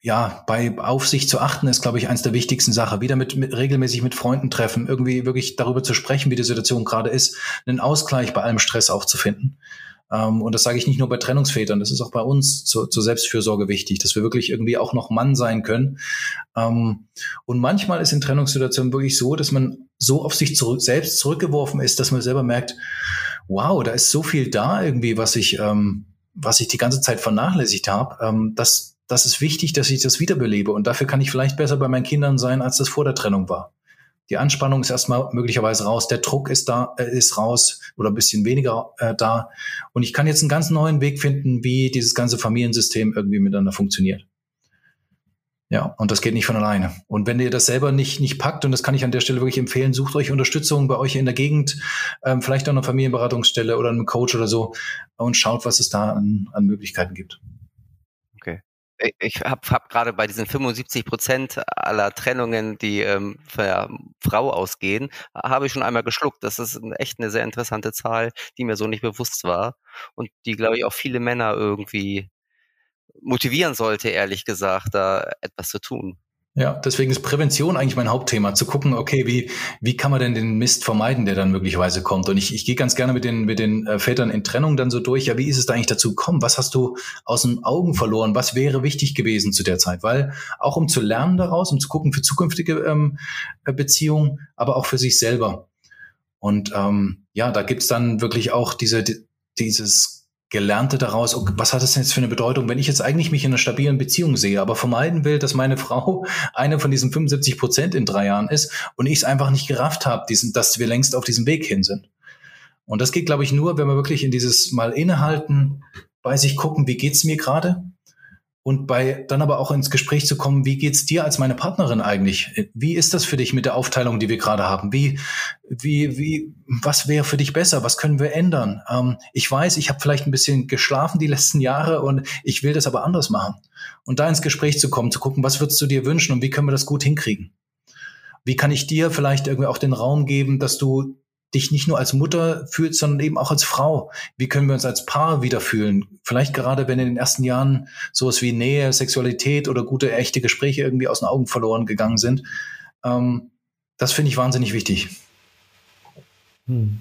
ja, bei Aufsicht zu achten ist, glaube ich, eins der wichtigsten Sachen. Wieder mit, mit regelmäßig mit Freunden treffen, irgendwie wirklich darüber zu sprechen, wie die Situation gerade ist, einen Ausgleich bei allem Stress auch zu finden. Ähm, und das sage ich nicht nur bei Trennungsvätern, das ist auch bei uns zur, zur Selbstfürsorge wichtig, dass wir wirklich irgendwie auch noch Mann sein können. Ähm, und manchmal ist in Trennungssituationen wirklich so, dass man so auf sich zurück, selbst zurückgeworfen ist, dass man selber merkt, wow, da ist so viel da irgendwie, was ich, ähm, was ich die ganze Zeit vernachlässigt habe, ähm, dass das ist wichtig, dass ich das wiederbelebe. Und dafür kann ich vielleicht besser bei meinen Kindern sein, als das vor der Trennung war. Die Anspannung ist erstmal möglicherweise raus, der Druck ist da, äh, ist raus oder ein bisschen weniger äh, da. Und ich kann jetzt einen ganz neuen Weg finden, wie dieses ganze Familiensystem irgendwie miteinander funktioniert. Ja, und das geht nicht von alleine. Und wenn ihr das selber nicht, nicht packt, und das kann ich an der Stelle wirklich empfehlen, sucht euch Unterstützung bei euch in der Gegend, ähm, vielleicht auch eine Familienberatungsstelle oder einem Coach oder so und schaut, was es da an, an Möglichkeiten gibt ich habe hab gerade bei diesen 75 Prozent aller Trennungen, die ähm, von der Frau ausgehen, habe ich schon einmal geschluckt. Das ist echt eine sehr interessante Zahl, die mir so nicht bewusst war und die, glaube ich, auch viele Männer irgendwie motivieren sollte, ehrlich gesagt, da etwas zu tun. Ja, deswegen ist Prävention eigentlich mein Hauptthema, zu gucken, okay, wie, wie kann man denn den Mist vermeiden, der dann möglicherweise kommt? Und ich, ich gehe ganz gerne mit den, mit den äh, Vätern in Trennung dann so durch, ja, wie ist es da eigentlich dazu gekommen? Was hast du aus den Augen verloren? Was wäre wichtig gewesen zu der Zeit? Weil auch um zu lernen daraus, um zu gucken für zukünftige ähm, äh, Beziehungen, aber auch für sich selber. Und ähm, ja, da gibt's dann wirklich auch diese, dieses Gelernte daraus, okay, was hat das denn jetzt für eine Bedeutung, wenn ich jetzt eigentlich mich in einer stabilen Beziehung sehe, aber vermeiden will, dass meine Frau eine von diesen 75 Prozent in drei Jahren ist und ich es einfach nicht gerafft habe, dass wir längst auf diesem Weg hin sind. Und das geht, glaube ich, nur, wenn wir wirklich in dieses Mal innehalten, bei sich gucken, wie geht's mir gerade? Und bei dann aber auch ins Gespräch zu kommen, wie geht's dir als meine Partnerin eigentlich? Wie ist das für dich mit der Aufteilung, die wir gerade haben? Wie, wie, wie, was wäre für dich besser? Was können wir ändern? Ähm, ich weiß, ich habe vielleicht ein bisschen geschlafen die letzten Jahre und ich will das aber anders machen. Und da ins Gespräch zu kommen, zu gucken, was würdest du dir wünschen und wie können wir das gut hinkriegen? Wie kann ich dir vielleicht irgendwie auch den Raum geben, dass du dich nicht nur als Mutter fühlst, sondern eben auch als Frau. Wie können wir uns als Paar wieder fühlen? Vielleicht gerade, wenn in den ersten Jahren sowas wie Nähe, Sexualität oder gute, echte Gespräche irgendwie aus den Augen verloren gegangen sind. Ähm, das finde ich wahnsinnig wichtig. Hm.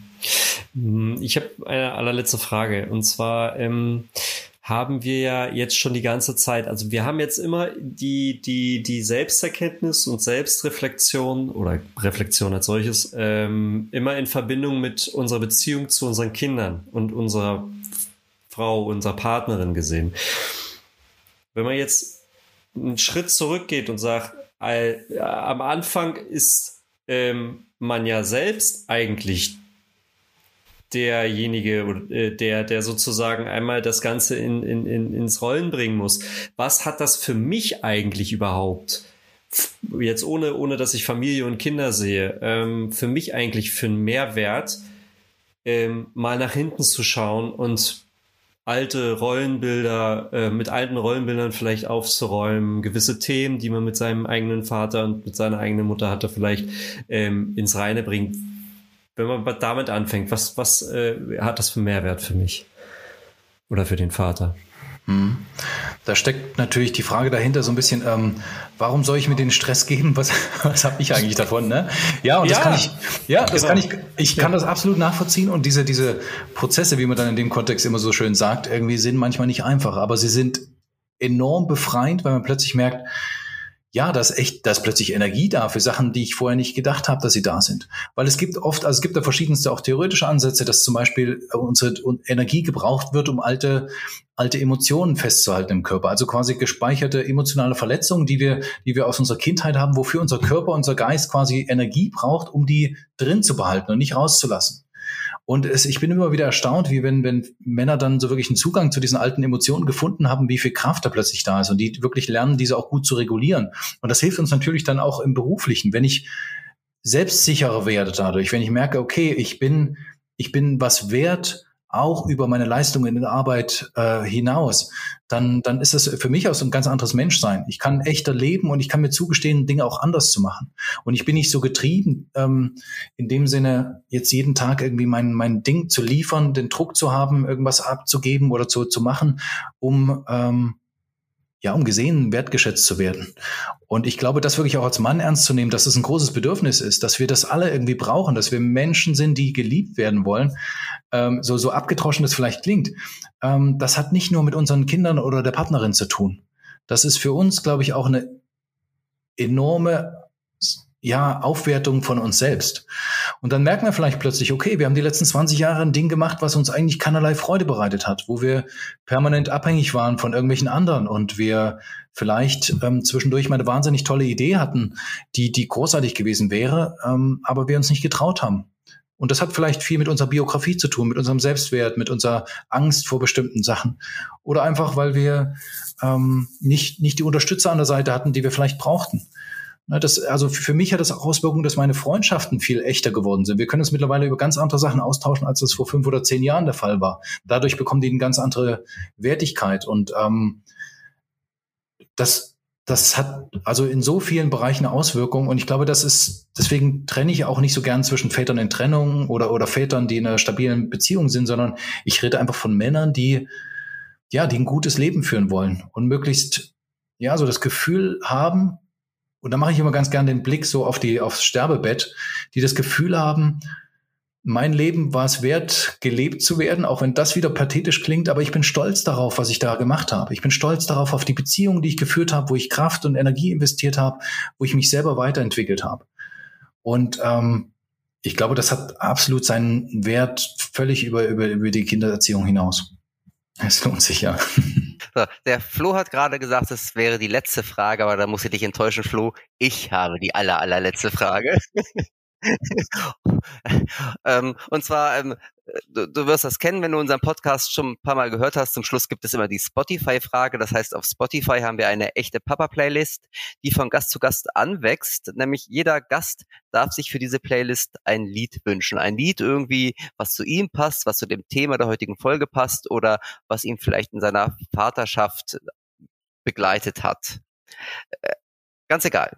Ich habe eine allerletzte Frage. Und zwar, ähm, haben wir ja jetzt schon die ganze Zeit, also wir haben jetzt immer die, die, die Selbsterkenntnis und Selbstreflexion oder Reflexion als solches ähm, immer in Verbindung mit unserer Beziehung zu unseren Kindern und unserer Frau, unserer Partnerin gesehen. Wenn man jetzt einen Schritt zurückgeht und sagt, all, am Anfang ist ähm, man ja selbst eigentlich derjenige, äh, der, der sozusagen einmal das Ganze in, in, in, ins Rollen bringen muss. Was hat das für mich eigentlich überhaupt? Jetzt ohne, ohne dass ich Familie und Kinder sehe, ähm, für mich eigentlich für einen Mehrwert, ähm, mal nach hinten zu schauen und alte Rollenbilder, äh, mit alten Rollenbildern vielleicht aufzuräumen, gewisse Themen, die man mit seinem eigenen Vater und mit seiner eigenen Mutter hatte, vielleicht ähm, ins Reine bringt wenn man damit anfängt, was, was äh, hat das für Mehrwert für mich oder für den Vater? Hm. Da steckt natürlich die Frage dahinter so ein bisschen, ähm, warum soll ich mir den Stress geben? Was, was habe ich eigentlich davon? Ne? Ja, und ja, das kann ich, ja, das genau. kann ich, ich kann ja. das absolut nachvollziehen und diese, diese Prozesse, wie man dann in dem Kontext immer so schön sagt, irgendwie sind manchmal nicht einfach, aber sie sind enorm befreiend, weil man plötzlich merkt, ja, da ist echt, da ist plötzlich Energie da für Sachen, die ich vorher nicht gedacht habe, dass sie da sind. Weil es gibt oft, also es gibt da verschiedenste auch theoretische Ansätze, dass zum Beispiel unsere Energie gebraucht wird, um alte, alte Emotionen festzuhalten im Körper. Also quasi gespeicherte emotionale Verletzungen, die wir, die wir aus unserer Kindheit haben, wofür unser Körper, unser Geist quasi Energie braucht, um die drin zu behalten und nicht rauszulassen. Und es, ich bin immer wieder erstaunt, wie wenn, wenn Männer dann so wirklich einen Zugang zu diesen alten Emotionen gefunden haben, wie viel Kraft da plötzlich da ist und die wirklich lernen, diese auch gut zu regulieren. Und das hilft uns natürlich dann auch im Beruflichen. Wenn ich selbstsicherer werde dadurch, wenn ich merke, okay, ich bin, ich bin was wert, auch über meine Leistungen in der Arbeit äh, hinaus, dann, dann ist das für mich auch so ein ganz anderes Menschsein. Ich kann echter leben und ich kann mir zugestehen, Dinge auch anders zu machen. Und ich bin nicht so getrieben, ähm, in dem Sinne, jetzt jeden Tag irgendwie mein, mein Ding zu liefern, den Druck zu haben, irgendwas abzugeben oder zu, zu machen, um ähm, ja, um gesehen, wertgeschätzt zu werden. Und ich glaube, das wirklich auch als Mann ernst zu nehmen, dass es ein großes Bedürfnis ist, dass wir das alle irgendwie brauchen, dass wir Menschen sind, die geliebt werden wollen. Ähm, so, so abgetroschen das vielleicht klingt. Ähm, das hat nicht nur mit unseren Kindern oder der Partnerin zu tun. Das ist für uns, glaube ich, auch eine enorme ja, Aufwertung von uns selbst. Und dann merken wir vielleicht plötzlich, okay, wir haben die letzten 20 Jahre ein Ding gemacht, was uns eigentlich keinerlei Freude bereitet hat, wo wir permanent abhängig waren von irgendwelchen anderen und wir vielleicht ähm, zwischendurch mal eine wahnsinnig tolle Idee hatten, die, die großartig gewesen wäre, ähm, aber wir uns nicht getraut haben. Und das hat vielleicht viel mit unserer Biografie zu tun, mit unserem Selbstwert, mit unserer Angst vor bestimmten Sachen. Oder einfach, weil wir ähm, nicht, nicht die Unterstützer an der Seite hatten, die wir vielleicht brauchten. Ne, das, also für mich hat das auch Auswirkungen, dass meine Freundschaften viel echter geworden sind. Wir können uns mittlerweile über ganz andere Sachen austauschen, als das vor fünf oder zehn Jahren der Fall war. Dadurch bekommen die eine ganz andere Wertigkeit. Und ähm, das, das hat also in so vielen Bereichen Auswirkungen. Und ich glaube, das ist, deswegen trenne ich auch nicht so gern zwischen Vätern in Trennung oder, oder Vätern, die in einer stabilen Beziehung sind, sondern ich rede einfach von Männern, die, ja, die ein gutes Leben führen wollen und möglichst, ja, so das Gefühl haben, und da mache ich immer ganz gern den Blick so auf die, aufs Sterbebett, die das Gefühl haben, mein Leben war es wert, gelebt zu werden, auch wenn das wieder pathetisch klingt, aber ich bin stolz darauf, was ich da gemacht habe. Ich bin stolz darauf, auf die Beziehungen, die ich geführt habe, wo ich Kraft und Energie investiert habe, wo ich mich selber weiterentwickelt habe. Und ähm, ich glaube, das hat absolut seinen Wert völlig über, über, über die Kindererziehung hinaus. Es lohnt sich ja. So, der Flo hat gerade gesagt, es wäre die letzte Frage, aber da muss ich dich enttäuschen, Flo. Ich habe die aller, allerletzte Frage. ähm, und zwar, ähm, du, du, wirst das kennen, wenn du unseren Podcast schon ein paar Mal gehört hast. Zum Schluss gibt es immer die Spotify-Frage. Das heißt, auf Spotify haben wir eine echte Papa-Playlist, die von Gast zu Gast anwächst. Nämlich jeder Gast darf sich für diese Playlist ein Lied wünschen. Ein Lied irgendwie, was zu ihm passt, was zu dem Thema der heutigen Folge passt oder was ihn vielleicht in seiner Vaterschaft begleitet hat. Äh, ganz egal.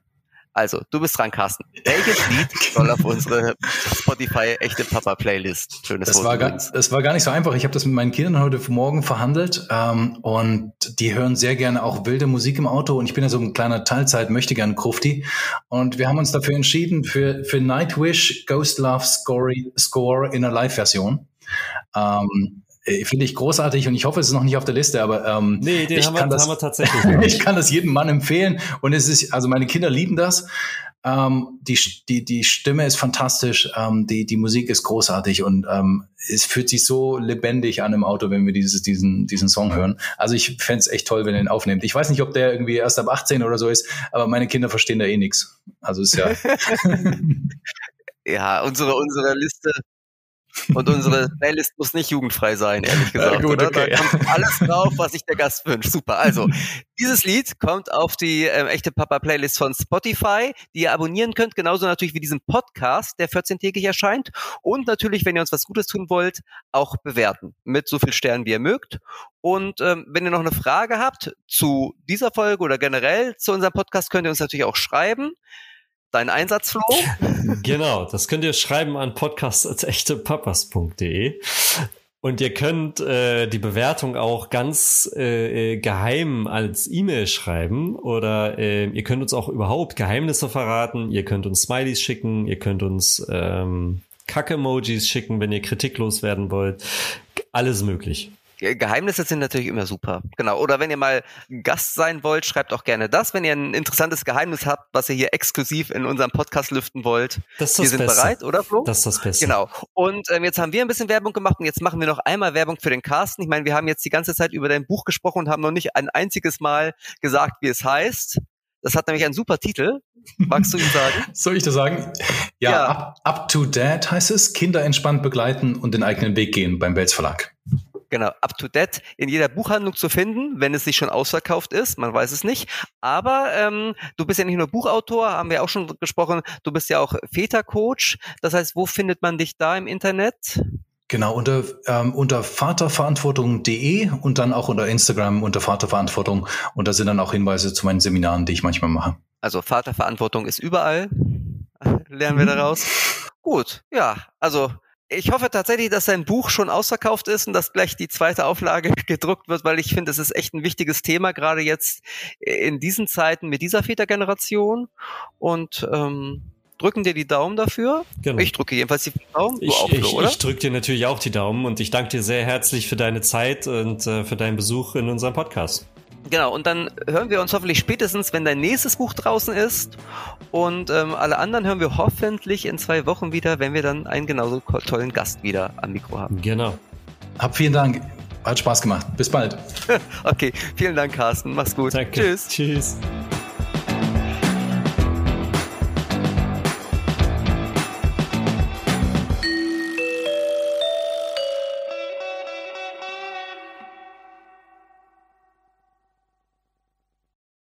Also, du bist dran, Carsten. Welches Lied soll auf unsere Spotify echte Papa Playlist? Schönes das war, gar, das war gar nicht so einfach. Ich habe das mit meinen Kindern heute Morgen verhandelt ähm, und die hören sehr gerne auch wilde Musik im Auto und ich bin ja so ein kleiner Teilzeit möchte gern Krufti und wir haben uns dafür entschieden für für Nightwish Ghost Love Score, Score in einer Live-Version. Ähm, äh, finde ich großartig und ich hoffe, es ist noch nicht auf der Liste, aber ähm, nee, den ich haben, kann wir, das, haben wir tatsächlich. ich kann das jedem Mann empfehlen und es ist, also meine Kinder lieben das. Ähm, die, die, die Stimme ist fantastisch, ähm, die, die Musik ist großartig und ähm, es fühlt sich so lebendig an im Auto, wenn wir dieses, diesen, diesen Song hören. Also ich fände es echt toll, wenn ihr ihn aufnehmt. Ich weiß nicht, ob der irgendwie erst ab 18 oder so ist, aber meine Kinder verstehen da eh nichts. Also ist ja. ja, unsere, unsere Liste und unsere Playlist muss nicht jugendfrei sein, ehrlich gesagt. Ja, gut? Okay. Da kommt alles drauf, was sich der Gast wünscht. Super. Also, dieses Lied kommt auf die ähm, echte Papa-Playlist von Spotify, die ihr abonnieren könnt, genauso natürlich wie diesen Podcast, der 14-tägig erscheint. Und natürlich, wenn ihr uns was Gutes tun wollt, auch bewerten. Mit so viel Sternen, wie ihr mögt. Und ähm, wenn ihr noch eine Frage habt zu dieser Folge oder generell zu unserem Podcast, könnt ihr uns natürlich auch schreiben dein Einsatzflow? Genau, das könnt ihr schreiben an podcast.echtepapas.de. Und ihr könnt äh, die Bewertung auch ganz äh, äh, geheim als E-Mail schreiben oder äh, ihr könnt uns auch überhaupt Geheimnisse verraten. Ihr könnt uns Smileys schicken, ihr könnt uns ähm, Kack-Emojis schicken, wenn ihr kritiklos werden wollt. Alles möglich. Geheimnisse sind natürlich immer super. Genau. Oder wenn ihr mal Gast sein wollt, schreibt auch gerne das. Wenn ihr ein interessantes Geheimnis habt, was ihr hier exklusiv in unserem Podcast lüften wollt. Das ist das wir sind Beste. bereit, oder Flo? Das ist das Beste. Genau. Und ähm, jetzt haben wir ein bisschen Werbung gemacht und jetzt machen wir noch einmal Werbung für den Carsten. Ich meine, wir haben jetzt die ganze Zeit über dein Buch gesprochen und haben noch nicht ein einziges Mal gesagt, wie es heißt. Das hat nämlich einen super Titel. Magst du ihn sagen? Soll ich das sagen? Ja, ja. Up, up, to Dad heißt es. Kinder entspannt begleiten und den eigenen Weg gehen beim Belz Verlag. Genau, up to date in jeder Buchhandlung zu finden, wenn es nicht schon ausverkauft ist, man weiß es nicht. Aber ähm, du bist ja nicht nur Buchautor, haben wir auch schon gesprochen, du bist ja auch Vätercoach. Das heißt, wo findet man dich da im Internet? Genau, unter, ähm, unter vaterverantwortung.de und dann auch unter Instagram unter Vaterverantwortung. Und da sind dann auch Hinweise zu meinen Seminaren, die ich manchmal mache. Also Vaterverantwortung ist überall, lernen wir mhm. daraus. Gut, ja, also ich hoffe tatsächlich, dass sein Buch schon ausverkauft ist und dass gleich die zweite Auflage gedruckt wird, weil ich finde, es ist echt ein wichtiges Thema, gerade jetzt in diesen Zeiten mit dieser Vätergeneration. Und ähm, drücken dir die Daumen dafür. Genau. Ich drücke jedenfalls die Daumen. Ich, auch, ich, ich drücke dir natürlich auch die Daumen und ich danke dir sehr herzlich für deine Zeit und äh, für deinen Besuch in unserem Podcast. Genau, und dann hören wir uns hoffentlich spätestens, wenn dein nächstes Buch draußen ist. Und ähm, alle anderen hören wir hoffentlich in zwei Wochen wieder, wenn wir dann einen genauso tollen Gast wieder am Mikro haben. Genau. Hab vielen Dank. Hat Spaß gemacht. Bis bald. okay, vielen Dank, Carsten. Mach's gut. Danke. Tschüss. Tschüss.